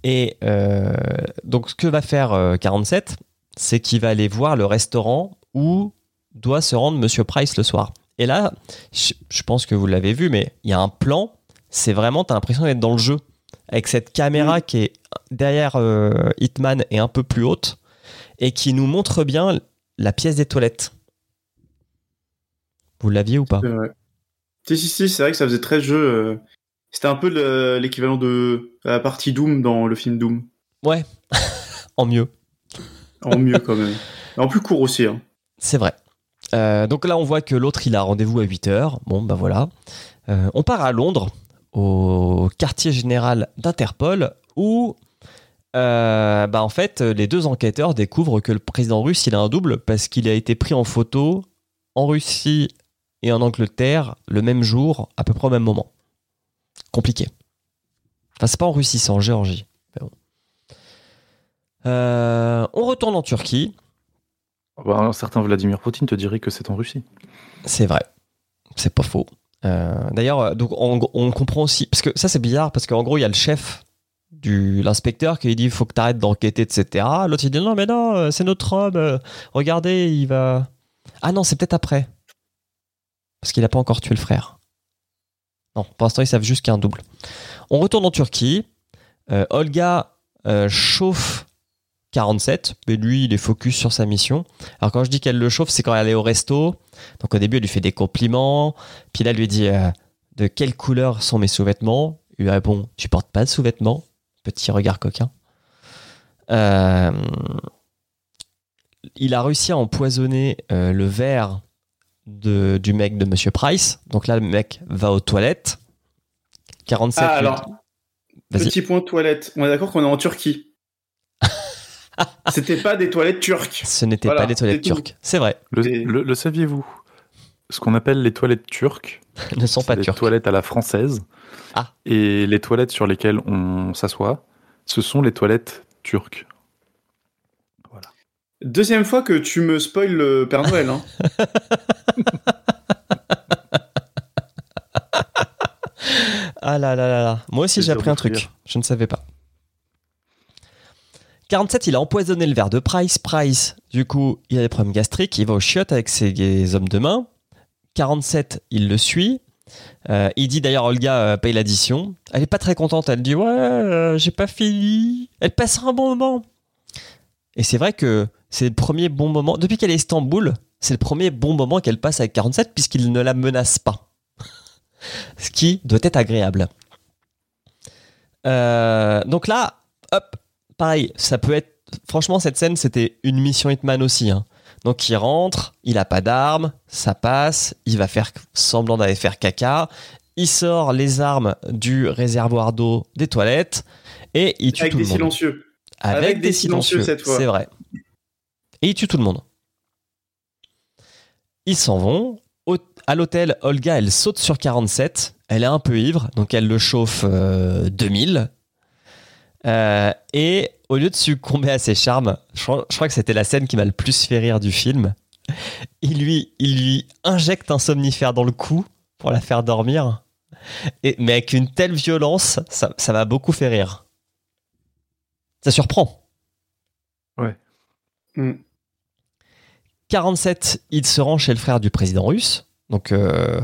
Et euh, donc, ce que va faire euh, 47, c'est qu'il va aller voir le restaurant où doit se rendre Monsieur Price le soir. Et là, je, je pense que vous l'avez vu, mais il y a un plan. C'est vraiment, t'as l'impression d'être dans le jeu. Avec cette caméra qui est derrière euh, Hitman et un peu plus haute et qui nous montre bien la pièce des toilettes. Vous l'aviez ou pas? Si, si, si, c'est vrai que ça faisait très jeu. euh, C'était un peu le- l'équivalent de la partie Doom dans le film Doom. Ouais, <laughs> en mieux. En mieux quand même. <laughs> En plus court aussi. Hein. C'est vrai. Euh, donc là, on voit que l'autre, il a rendez-vous à 8h. Bon, bah voilà. Euh, on part à Londres, au quartier général d'Interpol, où, euh, bah en fait, les deux enquêteurs découvrent que le président russe, il a un double parce qu'il a été pris en photo en Russie et en Angleterre le même jour, à peu près au même moment. Compliqué. Enfin, c'est pas en Russie, c'est en Géorgie. Bon. Euh, on retourne en Turquie. Bah, un certain Vladimir Poutine te dirait que c'est en Russie. C'est vrai. C'est pas faux. Euh, D'ailleurs, euh, donc on, on comprend aussi parce que ça c'est bizarre parce qu'en gros il y a le chef du l'inspecteur qui dit faut que t'arrêtes d'enquêter etc. L'autre il dit non mais non c'est notre homme. regardez il va. Ah non c'est peut-être après parce qu'il a pas encore tué le frère. Non pour l'instant ils savent juste qu'il double. On retourne en Turquie. Euh, Olga euh, chauffe 47 mais lui il est focus sur sa mission. Alors quand je dis qu'elle le chauffe c'est quand elle est au resto. Donc au début, elle lui fait des compliments. Puis là, elle lui dit euh, De quelle couleur sont mes sous-vêtements? Il lui répond Tu portes pas de sous-vêtements Petit regard coquin. Il a réussi à empoisonner le verre de, du mec de Monsieur Price. Donc là, le mec va aux toilettes. 47. Ah, alors. Petit point toilette. On est d'accord qu'on est en Turquie. <laughs> C'était pas des toilettes turques. Ce n'était Voilà, pas des toilettes turques. C'est vrai. Le, Et- le- le saviez-vous? Ce qu'on appelle les toilettes turques, <laughs> Ne sont pas des turques. toilettes à la française. Ah. Et les toilettes sur lesquelles on s'assoit, ce sont les toilettes turques. Deuxième fois que tu me spoil le Père Noël. Hein. Ah là là là là. Moi aussi, j'ai appris un truc. Je ne savais pas. 47, il a empoisonné le verre de Price. Price, du coup, il a des problèmes gastriques. Il va au chiottes avec ses hommes de main. 47, il le suit. Euh, il dit d'ailleurs, Olga euh, paye l'addition. Elle est pas très contente. Elle dit Ouais, euh, j'ai pas fini. Elle passe un bon moment. Et c'est vrai que c'est le premier bon moment. Depuis qu'elle est à Istanbul, c'est le premier bon moment qu'elle passe avec 47 puisqu'il ne la menace pas. <laughs> Ce qui doit être agréable. Euh, donc là, hop, pareil, ça peut être. Franchement, cette scène, c'était une mission Hitman aussi. hein. Donc il rentre, il a pas d'armes, ça passe, il va faire semblant d'aller faire caca, il sort les armes du réservoir d'eau des toilettes et il tue Avec tout des le monde. silencieux. Avec, Avec des des silencieux silencieux, cette fois. c'est vrai. Et il tue tout le monde. Ils s'en vont. Au- à l'hôtel, Olga, elle saute sur 47. Elle est un peu ivre, donc elle le chauffe euh, 2000. Euh, et au lieu de succomber à ses charmes, je crois, je crois que c'était la scène qui m'a le plus fait rire du film. Il lui, il lui injecte un somnifère dans le cou pour la faire dormir. Et, mais avec une telle violence, ça ça m'a beaucoup fait rire. Ça surprend. Mm. 47, il se rend chez le frère du président russe. Donc, euh,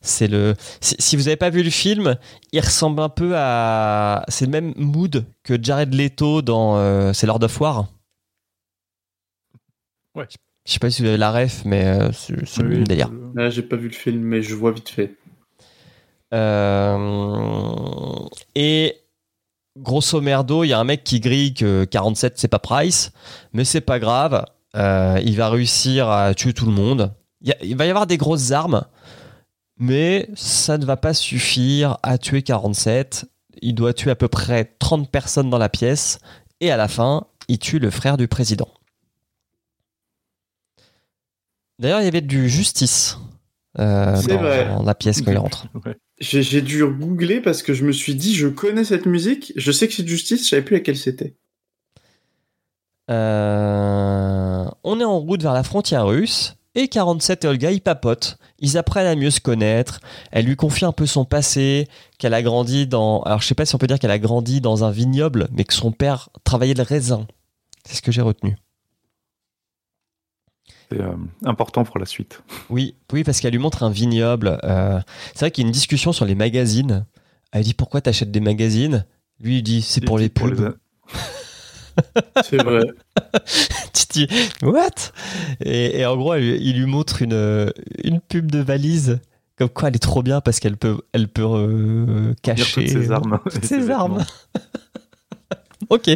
c'est le. Si, vous n'avez pas vu le film, il ressemble un peu à. C'est le même mood que Jared Leto dans. euh, c'est Lord of War. Ouais. Je sais pas si vous avez la ref, mais euh, c'est le Oui, même délire. euh, Là, j'ai pas vu le film, mais je vois vite fait. Euh, et grosso merdo, il y a un mec qui grille que 47 c'est pas Price, mais c'est pas grave. Euh, il va réussir à tuer tout le monde. Il, y a- il va y avoir des grosses armes, mais ça ne va pas suffire à tuer 47. Il doit tuer à peu près 30 personnes dans la pièce, et à la fin, il tue le frère du président. D'ailleurs, il y avait du justice euh, dans, vrai. dans la pièce quand il <laughs> rentre. ouais. J'ai dû googler parce que je me suis dit, je connais cette musique, je sais que c'est justice, je savais plus laquelle c'était. Euh, on est en route vers la frontière russe et 47 et Olga ils papotent. Ils apprennent à mieux se connaître. Elle lui confie un peu son passé, qu'elle a grandi dans. Alors je sais pas si on peut dire qu'elle a grandi dans un vignoble, mais que son père travaillait le raisin. C'est ce que j'ai retenu. C'est euh, important pour la suite. Oui, oui, parce qu'elle lui montre un vignoble. Euh, c'est vrai qu'il y a une discussion sur les magazines. Elle dit pourquoi t'achètes des magazines? Lui il dit c'est pour les Pour pubs. <laughs> C'est vrai. <laughs> tu dis what? Et, et en gros elle- il lui montre une, une pub de valise comme quoi elle est trop bien parce qu'elle peut elle peut euh, cacher toutes ses armes. toutes ses armes <laughs> ok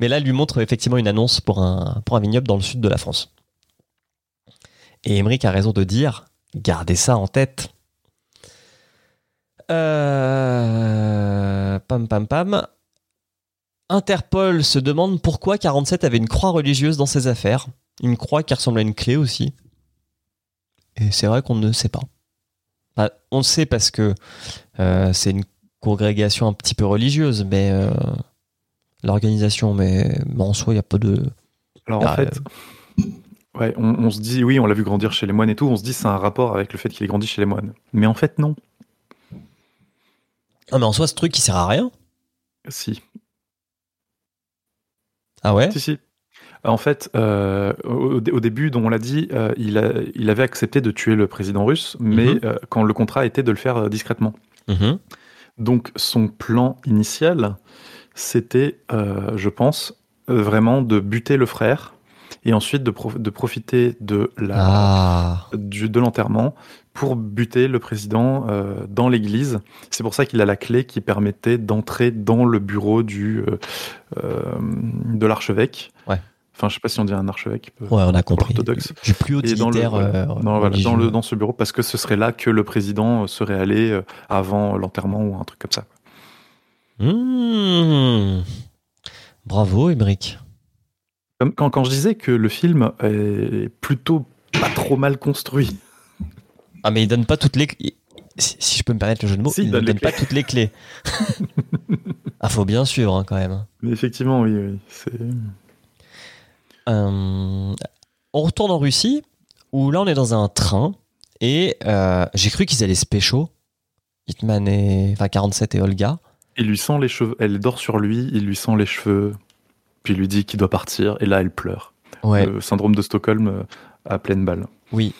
mais là elle lui montre effectivement une annonce pour un pour un vignoble dans le sud de la France et Emmerich a raison de dire gardez ça en tête euh... pam pam pam Interpol se demande pourquoi 47 avait une croix religieuse dans ses affaires. Une croix qui ressemble à une clé aussi. Et c'est vrai qu'on ne sait pas. Enfin, on le sait parce que euh, c'est une congrégation un petit peu religieuse, mais euh, l'organisation, mais, mais en soi, il n'y a pas de. Alors en Ah, fait, ouais, on, on se dit, oui, on l'a vu grandir chez les moines et tout, on se dit c'est un rapport avec le fait qu'il ait grandi chez les moines. Mais en fait, non. Ah, mais en soi, ce truc, il sert à rien. Si, Ah ouais? Si, si. En fait, euh, au, au début, dont on l'a dit, euh, il, a- il avait accepté de tuer le président russe, mais Mhm. euh, quand le contrat était de le faire discrètement. Mhm. Donc son plan initial, c'était, je pense, vraiment de buter le frère et ensuite de, pro- de profiter de la, Ah. du, de l'enterrement pour buter le président euh, dans l'église. C'est pour ça qu'il a la clé qui permettait d'entrer dans le bureau du, euh, euh, de l'archevêque. Ouais. Enfin, je sais pas si on dit un archevêque. Ouais, on a compris. l'orthodoxe. Du plus haut dans le, dignitaire. voilà. euh, Non, voilà, dans, le, dans ce bureau, parce que ce serait là que le président serait allé avant l'enterrement ou un truc comme ça. Mmh. Bravo, Emmerich. Quand, quand je disais que le film est plutôt pas trop mal construit, Ah, mais il donne pas toutes les clés. Si si je peux me permettre le jeu de mots, Si, il il ne donne donne pas toutes les clés. <laughs> ah, faut bien suivre hein, quand même. mais effectivement, oui, oui, c'est Euh, on retourne en Russie, où là on est dans un train, et euh, j'ai cru qu'ils allaient se pécho. Hitman et. Enfin, 47 et Olga. il lui sent les cheveux, elle dort sur lui, il lui sent les cheveux, puis il lui dit qu'il doit partir, et là elle pleure. Ouais, Le syndrome de Stockholm euh, à pleine balle. oui.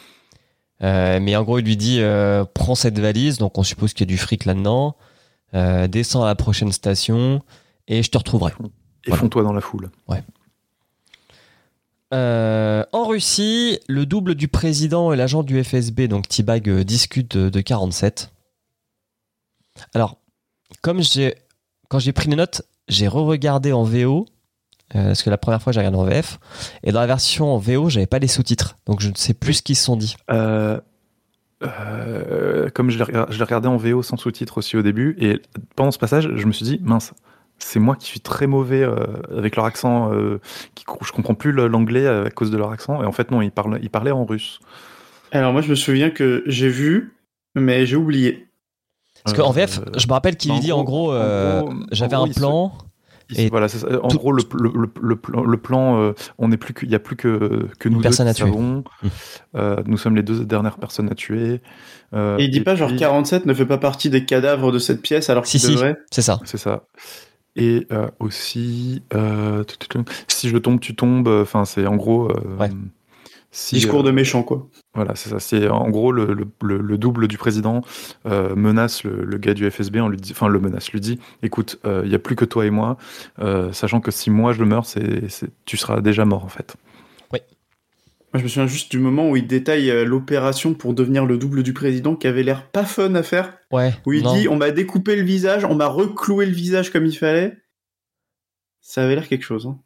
Euh, mais en gros, il lui dit euh, prends cette valise, donc on suppose qu'il y a du fric là-dedans, euh, descends à la prochaine station, et je te retrouverai. Et Voilà. fonds-toi dans la foule. En Russie, le double du président et l'agent du FSB, donc T-Bag, discutent de, de 47. Alors, comme j'ai, quand j'ai pris les notes, j'ai re-regardé en VO, euh, parce que la première fois j'ai regardé en VF, et dans la version en VO, j'avais pas les sous-titres, donc je ne sais plus ce qu'ils se sont dit. Euh, euh, comme je l'ai regardé en VO sans sous-titres aussi au début, et pendant ce passage, je me suis dit, mince, c'est moi qui suis très mauvais euh, avec leur accent, euh, qui, je comprends plus l'anglais à cause de leur accent, et en fait non, ils, parlent, ils parlaient en russe. Alors moi, je me souviens que j'ai vu, mais j'ai oublié. Parce qu'en Euh, VF, je me rappelle qu'il lui dit en gros- euh, j'avais un se- plan. Et voilà, ça. en tout- gros, le, le, le, le plan, euh, on n'est plus que, il y a plus que, que nous deux qui savons. Mm. Euh, nous sommes les deux dernières personnes à tuer. Euh, Et il dit pas genre puis- 47 ne fait pas partie des cadavres de cette pièce alors Si, qu'il si. devrait. C'est ça. C'est ça. Et euh, aussi, euh, si je tombe, tu tombes. Enfin, c'est en gros. euh, Ouais. Si, Discours euh, de méchant, quoi. Voilà, c'est ça. C'est en gros le, le, le- le double du président euh, menace le, le gars du FSB, en lui dit, enfin le menace, lui dit, écoute, il y a plus que toi et moi, euh, sachant que si moi je meurs, c'est, tu seras déjà mort en fait. Moi, je me souviens juste du moment où il détaille euh, l'opération pour devenir le double du président qui avait l'air pas fun à faire. Ouais. Où il non. dit on m'a découpé le visage, on m'a recloué le visage comme il fallait. Ça avait l'air quelque chose. Hein.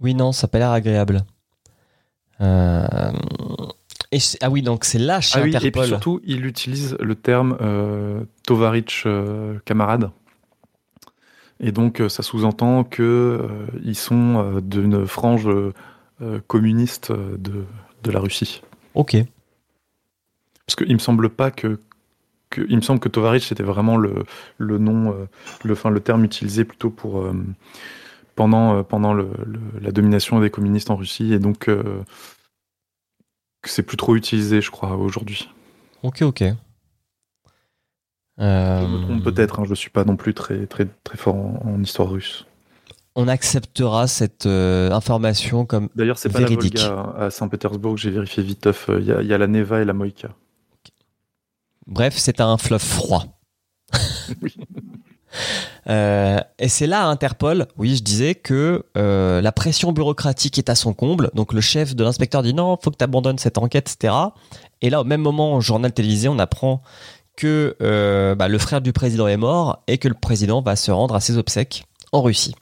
Oui, non, ça n'a pas l'air agréable. Euh, et ah oui, donc c'est là chez Ah oui, et puis surtout, il utilise le terme euh, Tovarich euh, camarade. Et donc, euh, ça sous-entend que euh, ils sont d'une frange communiste de, de la Russie. Ok. Parce qu'il me semble pas que, que il me semble que Tovarich c'était vraiment le, le nom, le, enfin, le terme utilisé plutôt pour pendant euh, pendant le, le- la domination des communistes en Russie et donc euh, que c'est plus trop utilisé, je crois, aujourd'hui. Ok, ok. Euh, Je me trompe peut-être, hein, je suis pas non plus très très très fort en, en histoire russe. On acceptera cette euh, information comme. D'ailleurs, c'est pas la Volga à Saint-Pétersbourg, j'ai vérifié viteuf. Il y, a- il y a la Neva et la Moïka. Bref, c'est un fleuve froid. <laughs> Oui. <laughs> Euh, et c'est là à Interpol, oui, je disais que euh, la pression bureaucratique est à son comble. Donc le chef de l'inspecteur dit non, faut que tu abandonnes cette enquête, etc. Et là, au même moment, au journal télévisé, on apprend que euh, bah, le frère du président est mort et que le président va se rendre à ses obsèques en Russie.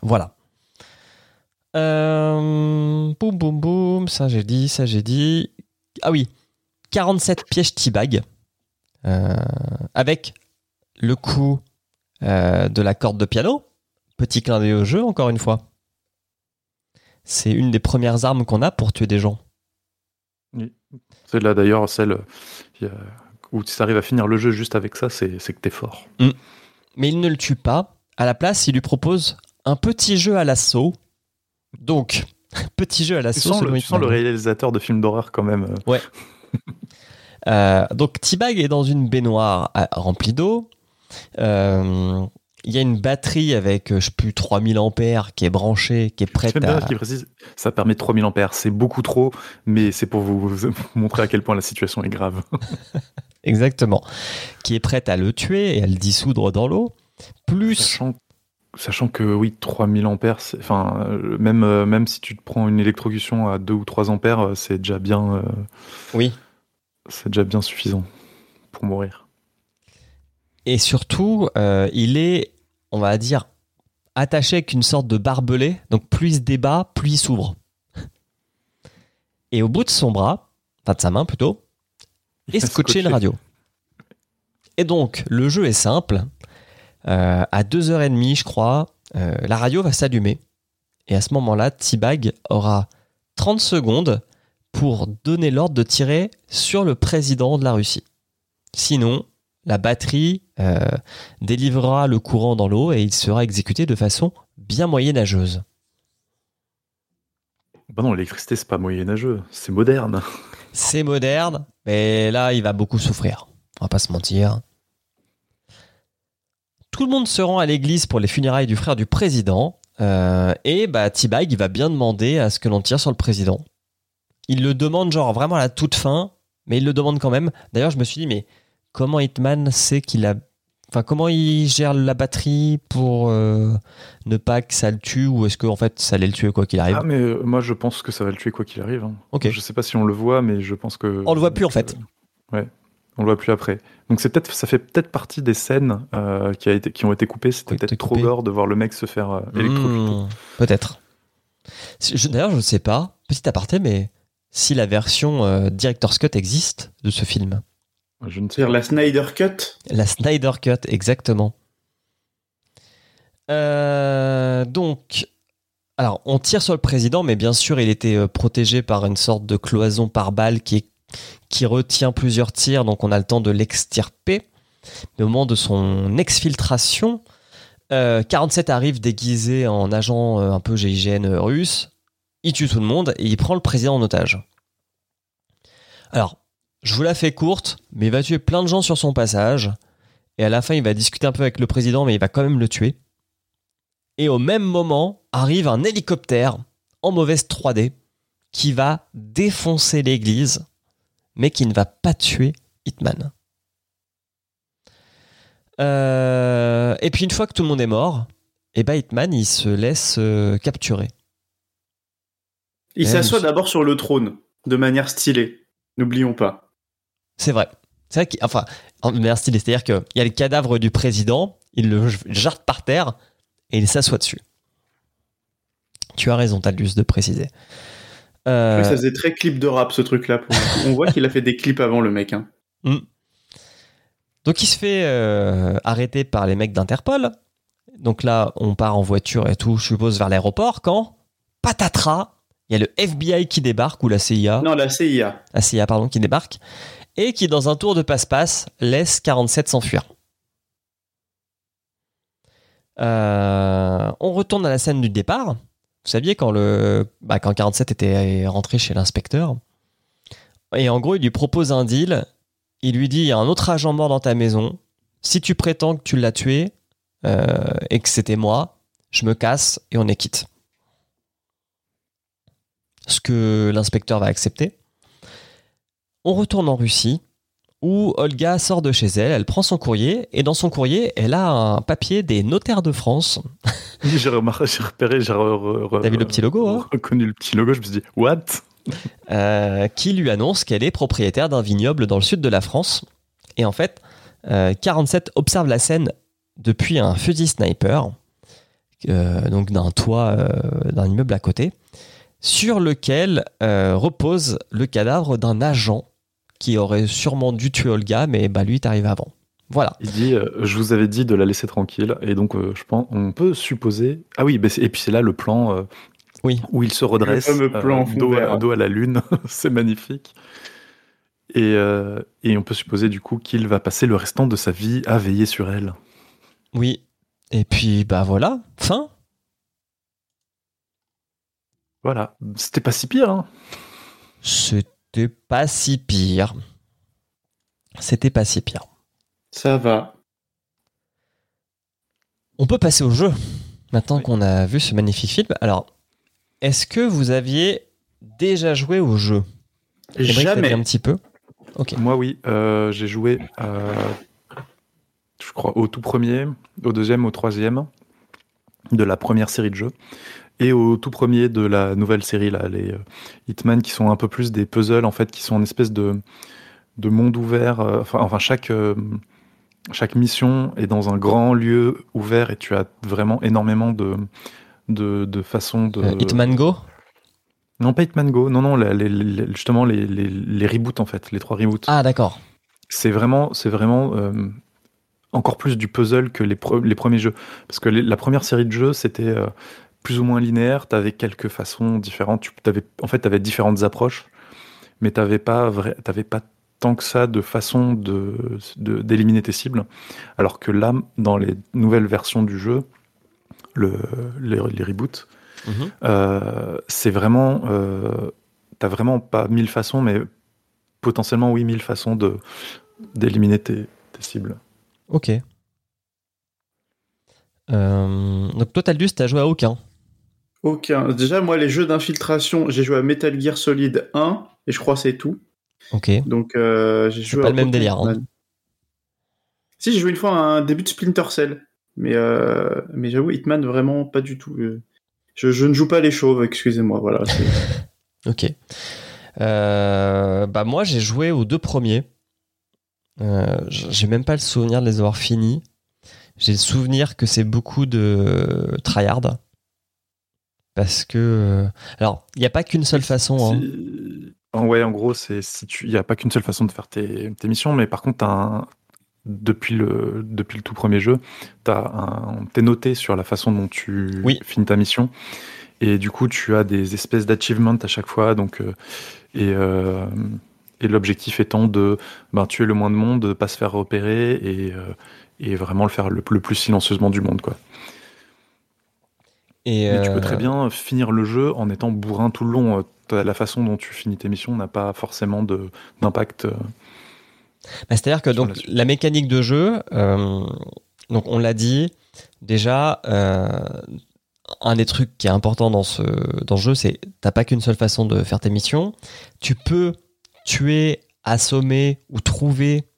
Voilà. Boum, boum, boum, ça j'ai dit, ça j'ai dit. Ah oui, 47 pièges T-bag avec le coup euh, de la corde de piano. Petit clin d'œil au jeu, encore une fois. C'est une des premières armes qu'on a pour tuer des gens. C'est là d'ailleurs celle euh, où tu arrives à finir le jeu juste avec ça, c'est que t'es fort. Mais il ne le tue pas. À la place, il lui propose un petit jeu à l'assaut. Donc, <laughs> petit jeu à Tu l'assaut. sens, selon le, tu sens le réalisateur de films d'horreur quand même. euh. <laughs> Euh, donc T-Bag est dans une baignoire à- remplie d'eau. Euh, Il y a une batterie avec, euh, je sais plus, 3000 ampères qui est branchée, qui est prête à... précise, ça permet 3000 ampères, c'est beaucoup trop, mais c'est pour vous, vous <laughs> montrer à quel point la situation est grave. <laughs> Exactement. Qui est prête à le tuer et à le dissoudre dans l'eau. Plus... Sachant, sachant que oui, 3000 ampères, enfin, euh, même, même si tu te prends une électrocution à 2 ou 3 ampères, c'est déjà bien, euh, Oui. c'est déjà bien suffisant pour mourir. Et surtout, euh, il est, on va dire, attaché avec une sorte de barbelé. Donc plus il se débat, plus il s'ouvre. Et au bout de son bras, enfin de sa main plutôt, est scotché une radio. Et donc, le jeu est simple. Euh, à 2h30, je crois, euh, la radio va s'allumer. Et à ce moment-là, T-Bag aura 30 secondes pour donner l'ordre de tirer sur le président de la Russie. Sinon, la batterie euh, délivrera le courant dans l'eau et il sera exécuté de façon bien moyenâgeuse. Bah non, l'électricité, c'est pas moyenâgeux, c'est moderne. <laughs> C'est moderne, mais là, il va beaucoup souffrir. On va pas se mentir. Tout le monde se rend à l'église pour les funérailles du frère du président. euh, et bah, T-Bag, il va bien demander à ce que l'on tire sur le président. Il le demande, genre, vraiment à la toute fin, mais il le demande quand même. D'ailleurs, je me suis dit, mais comment Hitman sait qu'il a. Enfin, comment il gère la batterie pour euh, ne pas que ça le tue ou est-ce qu'en fait ça allait le tuer quoi qu'il arrive? Ah, mais euh, moi, je pense que ça va le tuer quoi qu'il arrive. hein. Ok. Je sais pas si on le voit, mais je pense que. On le voit plus, en fait. Euh, ouais, on le voit plus après. Donc c'est peut-être, ça fait peut-être partie des scènes qui, a été, qui ont été coupées. C'était peut-être trop gore de voir le mec se faire euh, électrocuter. Hmm, Peut-être. D'ailleurs, je ne sais pas, petit aparté, mais si la version Director's Cut existe de ce film. Je ne sais pas. la Snyder Cut. La Snyder Cut, exactement. Euh, donc, Alors, on tire sur le président, mais bien sûr, il était euh, protégé par une sorte de cloison par balle qui, est- qui retient plusieurs tirs, donc on a le temps de l'extirper. Mais au moment de son exfiltration, euh, 47 arrive déguisé en agent euh, un peu GIGN russe. Il tue tout le monde et il prend le président en otage. Alors, je vous la fais courte, mais il va tuer plein de gens sur son passage. Et à la fin, il va discuter un peu avec le président, mais il va quand même le tuer. Et au même moment, arrive un hélicoptère en mauvaise 3D qui va défoncer l'église, mais qui ne va pas tuer Hitman. Euh, et puis une fois que tout le monde est mort, et ben Hitman il se laisse euh, capturer. Il Eh, s'assoit d'abord sur le trône, de manière stylée. N'oublions pas. C'est vrai. C'est vrai qu'il, enfin, en manière stylée, c'est-à-dire qu'il y a le cadavre du président, il le jarte par terre et il s'assoit dessus. Tu as raison, Talus, de préciser. Euh, Ça faisait très clip de rap ce truc-là. pour. On voit qu'il a fait des clips avant le mec. hein. <laughs> Donc il se fait euh, arrêter par les mecs d'Interpol. Donc là, on part en voiture et tout, je suppose, vers l'aéroport. Quand, patatras, il y a le FBI qui débarque, ou la CIA, Non, la CIA. la CIA, pardon, qui débarque, et qui, dans un tour de passe-passe, laisse 47 s'enfuir. Euh, on retourne à la scène du départ. Vous saviez quand, le, bah, quand 47 était rentré chez l'inspecteur. Et en gros, il lui propose un deal. Il lui dit il y a un autre agent mort dans ta maison. Si tu prétends que tu l'as tué euh, et que c'était moi, je me casse et on est quitte. Ce que l'inspecteur va accepter. On retourne en Russie où Olga sort de chez elle, elle prend son courrier et dans son courrier, elle a un papier des notaires de France. J'ai repéré, j'ai T'as vu le petit logo, hein? reconnu le petit logo, je me suis dit, what? Euh, qui lui annonce qu'elle est propriétaire d'un vignoble dans le sud de la France. Et en fait, euh, 47 observe la scène depuis un fusil sniper, euh, donc d'un toit euh, d'un immeuble à côté, sur lequel euh, repose le cadavre d'un agent qui aurait sûrement dû tuer Olga, mais bah, lui est arrivé avant. Voilà. Il dit, euh, je vous avais dit de la laisser tranquille, et donc euh, je pense, on peut supposer. Ah oui, bah, c'est- et puis c'est là le plan euh, Oui. où il se redresse, Le fameux plan dos, à, dos à la lune, <laughs> c'est magnifique. Et, euh, et on peut supposer du coup qu'il va passer le restant de sa vie à veiller sur elle. Oui. Et puis, bah voilà, fin. Voilà, c'était pas si pire. Hein. C'était pas si pire. C'était pas si pire. Ça va. On peut passer au jeu. Maintenant qu'on a vu ce magnifique film. Alors, est-ce que vous aviez déjà joué au jeu? Jamais. un petit peu? Ok. Moi, oui, euh, j'ai joué, euh, je crois, au tout premier, au deuxième, au troisième de la première série de jeux, et au tout premier de la nouvelle série, là, les euh, Hitman, qui sont un peu plus des puzzles, en fait, qui sont en espèce de, de monde ouvert. euh, enfin, enfin, chaque, euh, chaque mission est dans un grand lieu ouvert, et tu as vraiment énormément de, de, de façons de... Hitman Go? Non, pas Hitman Go, non, non, les- les- les- justement, les, les, les reboots, en fait, les trois reboots Ah, d'accord. c'est vraiment, c'est vraiment euh, encore plus du puzzle que les, pre- les premiers jeux. Parce que la première série de jeux, c'était plus ou moins linéaire. Tu avais quelques façons différentes. Tu, avais, en fait, tu avais différentes approches, mais tu n'avais pas, vrai- pas tant que ça de façon de, de- d'éliminer tes cibles. Alors que là, dans les nouvelles versions du jeu, le, les, les reboots, Mhm. euh, c'est vraiment. Euh, T'as vraiment pas mille façons, mais potentiellement, oui, mille façons de, d'éliminer tes, tes cibles. Ok. Euh, donc, toi, Taldus, t'as joué à aucun. Aucun. Déjà, moi, les jeux d'infiltration, j'ai joué à Metal Gear Solid 1, et je crois que c'est tout. Ok. Donc, euh, j'ai joué pas à le même délire, hein. Si, j'ai joué une fois à un début de Splinter Cell. Mais, euh, mais j'avoue, Hitman, vraiment pas du tout. Je, je ne joue pas les chauves, excusez-moi. Voilà. <laughs> Ok. Euh, bah moi j'ai joué aux deux premiers. Euh, j'ai même pas le souvenir de les avoir finis. J'ai le souvenir que c'est beaucoup de tryhard. Parce que... euh, Alors, il n'y a pas qu'une seule façon. hein. Ouais, en gros, c'est si tu, il y a pas qu'une seule façon de faire tes, tes missions, mais par contre, un- depuis le, depuis le tout premier jeu, t'es noté sur la façon dont tu Oui. finis ta mission. Et du coup, tu as des espèces d'achievements à chaque fois. Donc, euh, et, euh, et l'objectif étant de ben, tuer le moins de monde, de pas se faire repérer et, euh, et vraiment le faire le, le plus silencieusement du monde. Quoi. Et, Mais tu peux euh, très bien finir le jeu en étant bourrin tout le long. Euh, La façon dont tu finis tes missions n'a pas forcément d'impact. euh. Bah, C'est-à-dire que donc la mécanique de jeu, donc on l'a dit déjà, un des trucs qui est important dans ce dans ce jeu, c'est t'as pas qu'une seule façon de faire tes missions. Tu peux tuer, assommer ou trouver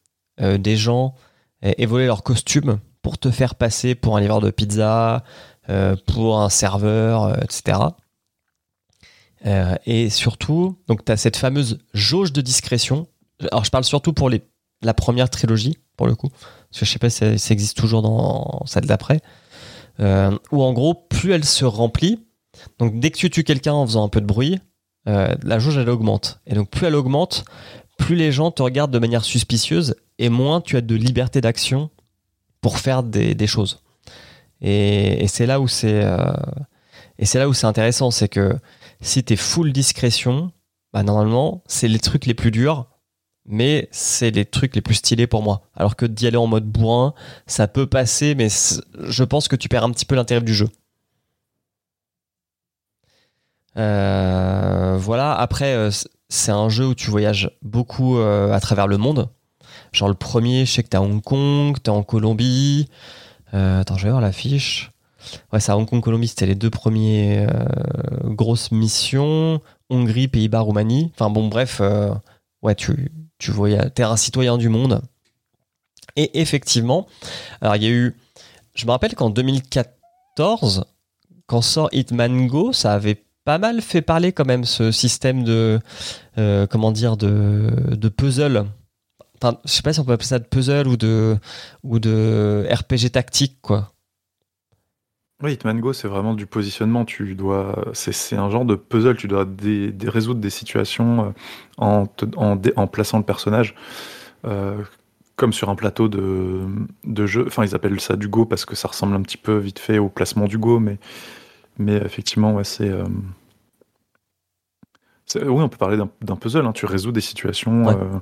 euh, des gens et, et voler leur costume pour te faire passer pour un livreur de pizza, pour un serveur, euh, etc. Euh, et surtout, donc tu as cette fameuse jauge de discrétion. Alors je parle surtout pour les, la première trilogie, pour le coup. Parce que je sais pas si ça, existe toujours dans celle d'après. Euh, où en gros, plus elle se remplit, donc dès que tu tues quelqu'un en faisant un peu de bruit, euh, la jauge elle augmente. Et donc plus elle augmente, plus les gens te regardent de manière suspicieuse et moins tu as de liberté d'action pour faire des choses. Et, c'est là où c'est euh, et c'est là où c'est intéressant, c'est que si t'es full discrétion, bah normalement c'est les trucs les plus durs, mais c'est les trucs les plus stylés pour moi. Alors que d'y aller en mode bourrin, ça peut passer, mais je pense que tu perds un petit peu l'intérêt du jeu. Euh, voilà, après, euh, c'est un jeu où tu voyages beaucoup à travers le monde. Genre le premier, je sais que t'es à Hong Kong, t'es en Colombie. Euh, attends, je vais voir l'affiche. Ouais, c'est à Hong Kong, Colombie, c'était les deux premiers euh, grosses missions. Hongrie, Pays-Bas, Roumanie. Enfin bon, bref, euh, ouais, tu, tu voyages, t'es un citoyen du monde. Et effectivement, alors il y a eu, je me rappelle qu'en 2014, quand sort Hitman Go, ça avait pas mal fait parler quand même ce système de, comment dire, de, de puzzle. Enfin, je sais pas si on peut appeler ça de puzzle ou de, ou de RPG tactique, quoi. Oui, Hitman Go, c'est vraiment du positionnement. Tu dois, c'est, c'est un genre de puzzle. Tu dois résoudre des situations euh, en, te- en, dé- en plaçant le personnage euh, comme sur un plateau de, de jeu. Enfin, ils appellent ça du Go parce que ça ressemble un petit peu vite fait au placement du Go, mais, mais effectivement, ouais, c'est, euh, Oui, on peut parler d'un, d'un puzzle. hein. Tu résous des situations. Ouais. euh,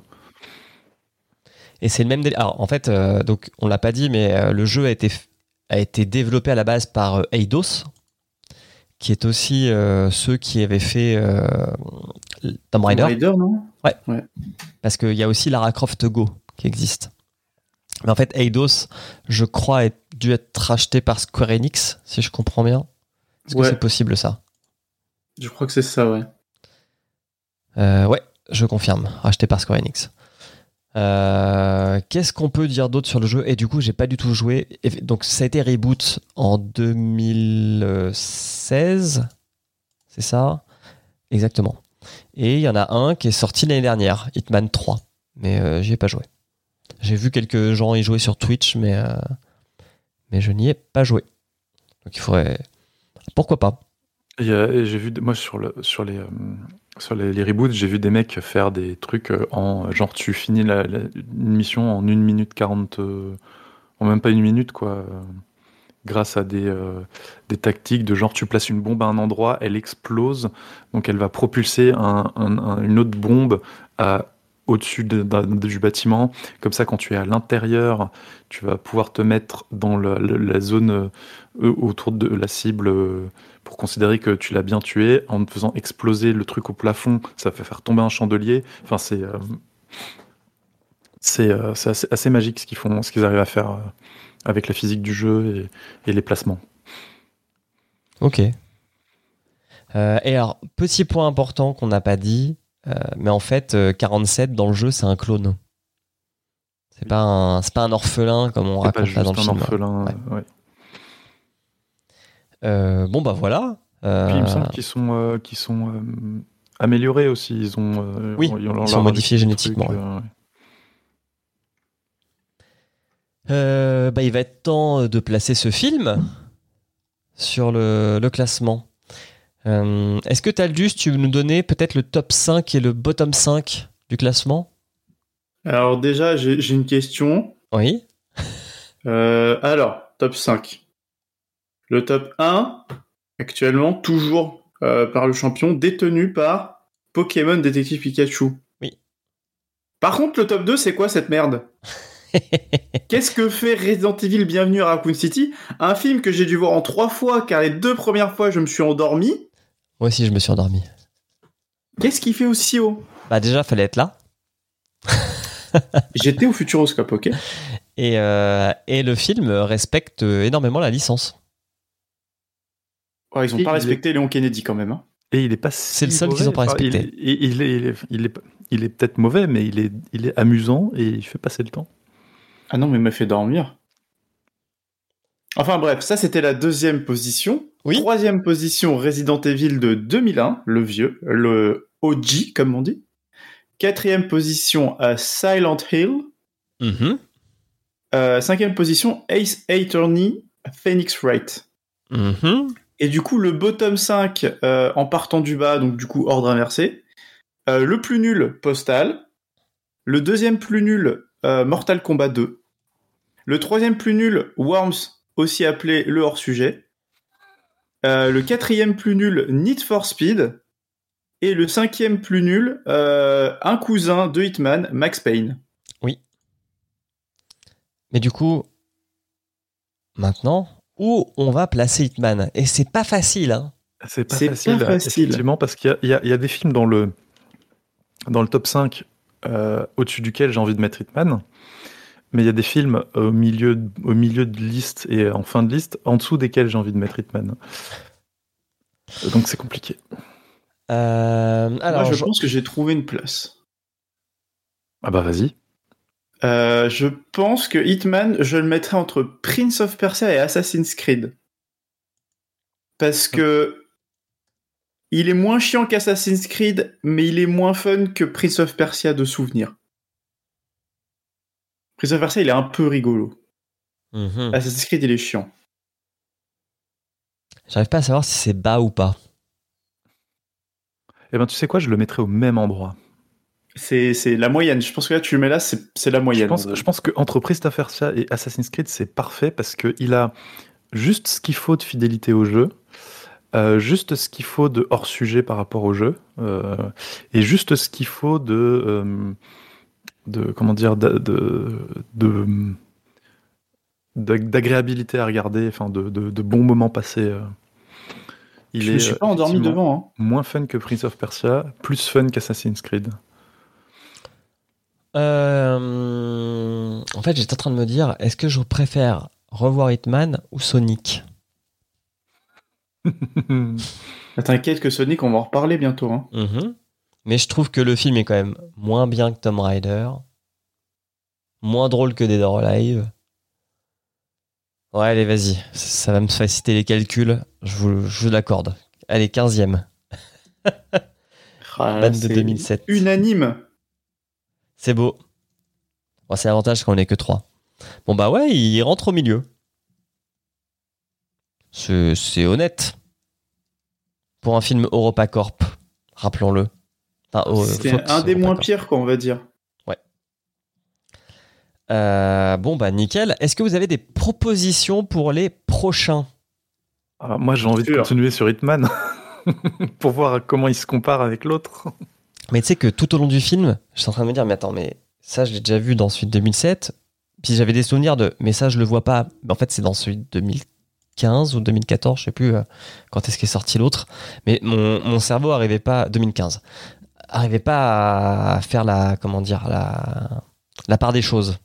Et c'est le même. Alors, en fait, euh, donc, on l'a pas dit, mais euh, le jeu a été, a été développé à la base par euh, Eidos, qui est aussi euh, ceux qui avaient fait Tomb Raider. Rider, non? Parce qu'il y a aussi Lara Croft Go qui existe. Mais en fait, Eidos, je crois, a dû être racheté par Square Enix, si je comprends bien. Est-ce que Ouais. c'est possible ça? Je crois que c'est ça, ouais. Euh, Ouais, je confirme, racheté par Square Enix. Euh, Qu'est-ce qu'on peut dire d'autre sur le jeu? Et du coup, j'ai pas du tout joué. Donc, ça a été reboot en 2016. C'est ça? Exactement. Et il y en a un qui est sorti l'année dernière, Hitman 3. Mais euh, j'y ai pas joué. J'ai vu quelques gens y jouer sur Twitch, mais, euh, mais je n'y ai pas joué. Donc il faudrait. Pourquoi pas? J'ai vu, moi, sur, le, sur, les, euh, sur les, reboots, j'ai vu des mecs faire des trucs euh, en genre, tu finis la, une mission en 1 minute 40, euh, en même pas une minute, quoi, euh, grâce à des, euh, des tactiques de genre, tu places une bombe à un endroit, elle explose, donc elle va propulser un- un- un- une autre bombe au-dessus du bâtiment. Comme ça, quand tu es à l'intérieur, tu vas pouvoir te mettre dans la zone euh, autour de la cible. euh, pour considérer que tu l'as bien tué en te faisant exploser le truc au plafond, ça fait faire tomber un chandelier. Enfin, c'est euh, c'est euh, assez, assez magique ce qu'ils font, ce qu'ils arrivent à faire euh, avec la physique du jeu et, et les placements. Ok. Euh, et alors, petit point important qu'on n'a pas dit, mais en fait, euh, 47 dans le jeu, c'est un clone. C'est pas un, pas un orphelin comme on C'est pas raconte là juste dans le un film. orphelin. Ouais. euh, ouais. Euh, bon bah voilà. Euh, Puis il me semble qu'ils sont, euh, qu'ils sont euh, améliorés aussi. Ils ont, euh, Oui, ont ils sont modifiés génétiquement, trucs, euh, ouais. euh, bah, il va être temps de placer ce film sur le, le classement. Euh, Est-ce que Taldus, tu veux nous donner peut-être le top 5 et le bottom 5 du classement? Alors déjà, j'ai j'ai une question. Oui. Euh, alors, top 5. Le top 1, actuellement, toujours euh, par le champion, détenu par Pokémon Détective Pikachu. Oui. Par contre, le top 2, c'est quoi cette merde? <laughs> Qu'est-ce que fait Resident Evil Bienvenue à Raccoon City? Un film que j'ai dû voir en trois fois, car les deux premières fois, je me suis endormi. Moi aussi, je me suis endormi. Qu'est-ce qu'il fait aussi haut Bah déjà, fallait être là. <laughs> J'étais au Futuroscope, ok Et, euh, et le film respecte énormément la licence. Ouais, Ils ont Et pas il respecté Léon Kennedy quand même. hein. Et il est pas. C'est le seul qu'ils mauvais. ont pas Enfin, il- respecté. Il, il est, il est, il est, il est, il est peut-être mauvais, mais il est, il est amusant et il fait passer le temps. Ah non, mais il m'a fait dormir. Enfin bref, ça c'était la deuxième position. Oui. Troisième position, Resident Evil de 2001, le vieux, le OG comme on dit. Quatrième position, euh, Silent Hill. Mhm. Euh, cinquième position, Ace Attorney, Phoenix Wright. Mhm. Et du coup, le bottom 5 euh, en partant du bas, donc du coup ordre inversé. Euh, le plus nul, Postal. Le deuxième plus nul, euh, Mortal Kombat 2. Le troisième plus nul, Worms, aussi appelé le hors-sujet. Le quatrième plus nul, Need for Speed. Et le cinquième plus nul, un cousin de Hitman, Max Payne. Mais du coup, maintenant, où on va placer Hitman Et c'est pas facile, hein. C'est pas facile, pas facile. effectivement, parce qu'il y a, y y des films dans le, dans le top 5 euh, au-dessus duquel j'ai envie de mettre Hitman, mais il y a des films au milieu, au milieu de liste et en fin de liste en dessous desquels j'ai envie de mettre Hitman. Donc c'est compliqué. Euh, alors, Moi, je je- pense que j'ai trouvé une place. Ah bah vas-y. Euh, je pense que Hitman, je le mettrais entre Prince of Persia et Assassin's Creed. Parce que il est moins chiant qu'Assassin's Creed, mais il est moins fun que Prince of Persia de souvenir. Prince of Persia, il est un peu rigolo. Mhm. Assassin's Creed, il est chiant. J'arrive pas à savoir si c'est bas ou pas. Eh ben tu sais quoi, je le mettrai au même endroit. C'est c'est la moyenne. Je pense que là, tu le mets là, c'est c'est la Je moyenne. pense, je pense qu'entre Prince of Persia et Assassin's Creed, c'est parfait parce qu'il a juste ce qu'il faut de fidélité au jeu, euh, juste ce qu'il faut de hors-sujet par rapport au jeu, euh, et juste ce qu'il faut de, euh, de comment dire, de, de- de- de- d'agréabilité à regarder, enfin de, de- de bons moments passés. euh. Il je me suis pas endormi devant. hein. Moins fun que Prince of Persia, plus fun qu'Assassin's Creed. Euh, en fait, j'étais en train de me dire, est-ce que je préfère revoir Hitman ou Sonic? <laughs> T'inquiète que Sonic, on va en reparler bientôt. hein. Mhm. Mais je trouve que le film est quand même moins bien que Tomb Raider, moins drôle que Dead or Alive. Ouais, allez, vas-y, ça- ça va me faciliter les calculs, je vous, je vous l'accorde. Allez, 15ème, Ah, Ban de c'est 2007. Unanime. C'est beau. Bon, c'est l'avantage qu'on est que 3. Bon, bah ouais, il rentre au milieu. C'est honnête. Pour un film EuropaCorp, rappelons-le. Enfin, Fox un des moins pires, quoi, on va dire. Euh, bon, bah nickel. Est-ce que vous avez des propositions pour les prochains? Ah, moi, j'ai envie de continuer sur Hitman <laughs> pour voir comment il se compare avec l'autre. Mais tu sais que tout au long du film, je suis en train de me dire, mais attends, mais ça, je l'ai déjà vu dans celui de 2007. Puis j'avais des souvenirs de, mais ça, je le vois pas. Mais en fait, c'est dans celui de 2015 ou 2014, je sais plus euh, quand est-ce qu'est sorti l'autre. Mais mon, mon cerveau arrivait pas, 2015, arrivait pas à faire la, comment dire, la, la part des choses.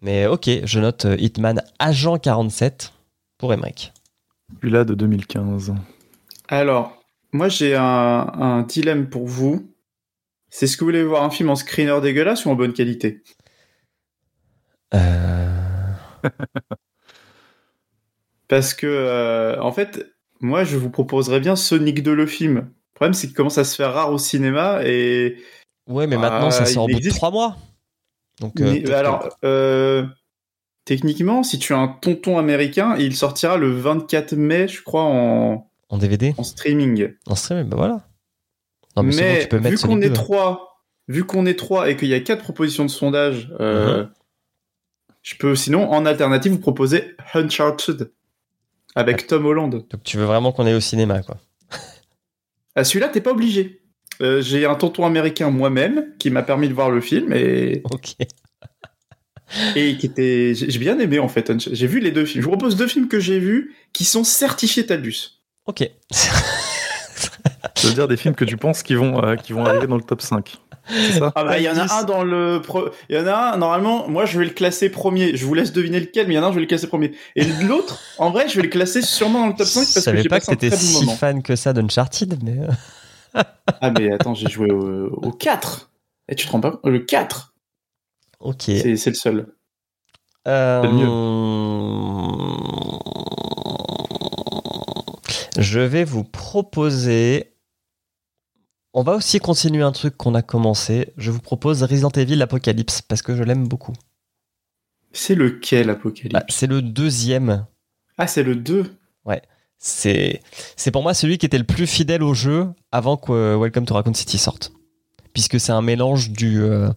Mais ok, je note euh, Hitman Agent 47 pour Emmerich. Celui-là de 2015. Alors, moi j'ai un, un dilemme pour vous. C'est ce que vous voulez voir un film en screener dégueulasse ou en bonne qualité? Euh, Parce que, euh, en fait, moi je vous proposerais bien Sonic 2 le film. Le problème c'est qu'il commence à se faire rare au cinéma et. Ouais, mais maintenant, ça sort au il bout de trois mois. Donc, euh, Mais- peut-être que- alors, euh, techniquement, si tu as un tonton américain, il sortira le 24 mai, je crois, en, en DVD en streaming. En stream, bah voilà. Non, mais, c'est bon, mais tu peux mettre vu qu'on est 2. trois vu qu'on est trois et qu'il y a quatre propositions de sondage, euh, Mhm. je peux sinon en alternative vous proposer Uncharted avec Tom Holland. Donc tu veux vraiment qu'on aille au cinéma, quoi. Ah, celui-là, t'es pas obligé. Euh, J'ai un tonton américain moi-même qui m'a permis de voir le film et, Ok. <laughs> et qui était. J'ai bien aimé en fait. J'ai vu les deux films. Je vous propose deux films que j'ai vus qui sont certifiés Taldus. Ok. Ça veut dire des films que tu penses qui vont, euh, qui vont arriver dans le top 5. C'est ça? Ah bah, il y en a un dans le. pro- Il y en a un, normalement, moi je vais le classer premier. Je vous laisse deviner lequel, mais il y en a un, je vais le classer premier. Et l'autre, en vrai, je vais le classer sûrement dans le top 5 Je parce que savais j'ai pas que t'étais si moment. fan que ça d'Uncharted, mais. euh, <laughs> Ah, mais attends, j'ai joué au, au 4. Et tu te rends pas compte? Le 4, Ok. c'est le seul. Euh, C'est le Je vais vous proposer. On va aussi continuer un truc qu'on a commencé. Je vous propose Resident Evil Apocalypse parce que je l'aime beaucoup. C'est lequel, Apocalypse? Bah, c'est le deuxième. Ah, c'est le 2. C'est c'est pour moi celui qui était le plus fidèle au jeu avant que euh, Welcome to Raccoon City sorte. Puisque c'est un mélange du, euh,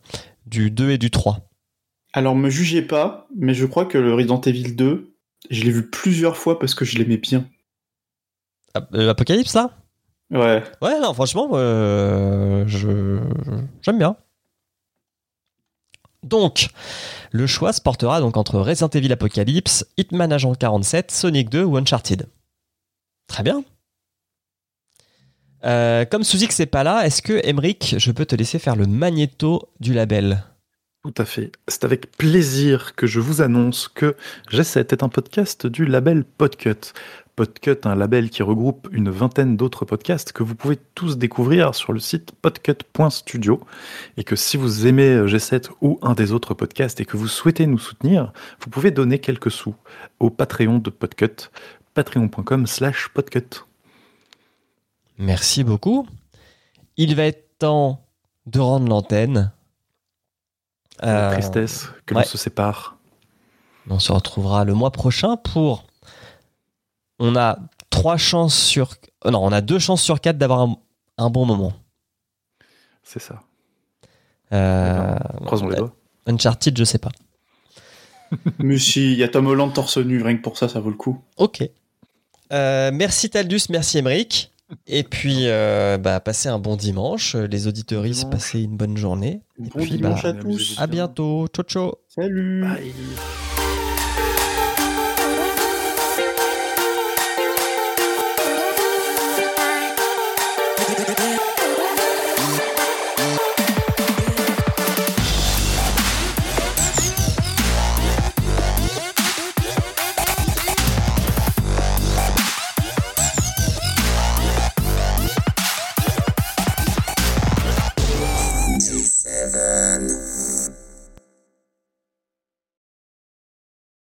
du 2 et du 3. Alors, me jugez pas, mais je crois que le Resident Evil 2, je l'ai vu plusieurs fois parce que je l'aimais bien. Euh, Apocalypse, là? Ouais. Ouais, non, franchement, euh, je j'aime bien. Donc, le choix se portera donc entre Resident Evil Apocalypse, Hitman Agent 47, Sonic 2 ou Uncharted. Très bien. Euh, comme Suzik c'est pas là, est-ce que Emric, je peux te laisser faire le magnéto du label? Tout à fait. C'est avec plaisir que je vous annonce que G7 est un podcast du label Podcut. Podcut, un label qui regroupe une vingtaine d'autres podcasts que vous pouvez tous découvrir sur le site podcut.studio. Et que si vous aimez G7 ou un des autres podcasts et que vous souhaitez nous soutenir, vous pouvez donner quelques sous au Patreon de Podcut, patreon.com slash podcut. Merci beaucoup. Il va être temps de rendre l'antenne. La Euh, tristesse que ouais. l'on se sépare. On se retrouvera le mois prochain pour. On a trois chances sur. euh, Non, on a deux chances sur quatre d'avoir un, un bon moment. C'est ça. Euh, Croisons les doigts. Uncharted, je sais pas. <laughs> mais si, il y a Tom Holland torse nu, rien que pour ça, ça vaut le coup. Ok. Euh, merci Taldus, merci Emeric. Et puis, euh, bah, passez un bon dimanche. Les auditeuristes, passez une bonne journée. Bon puis, dimanche bah, à tous. À bientôt. Ciao, ciao. Salut. Bye.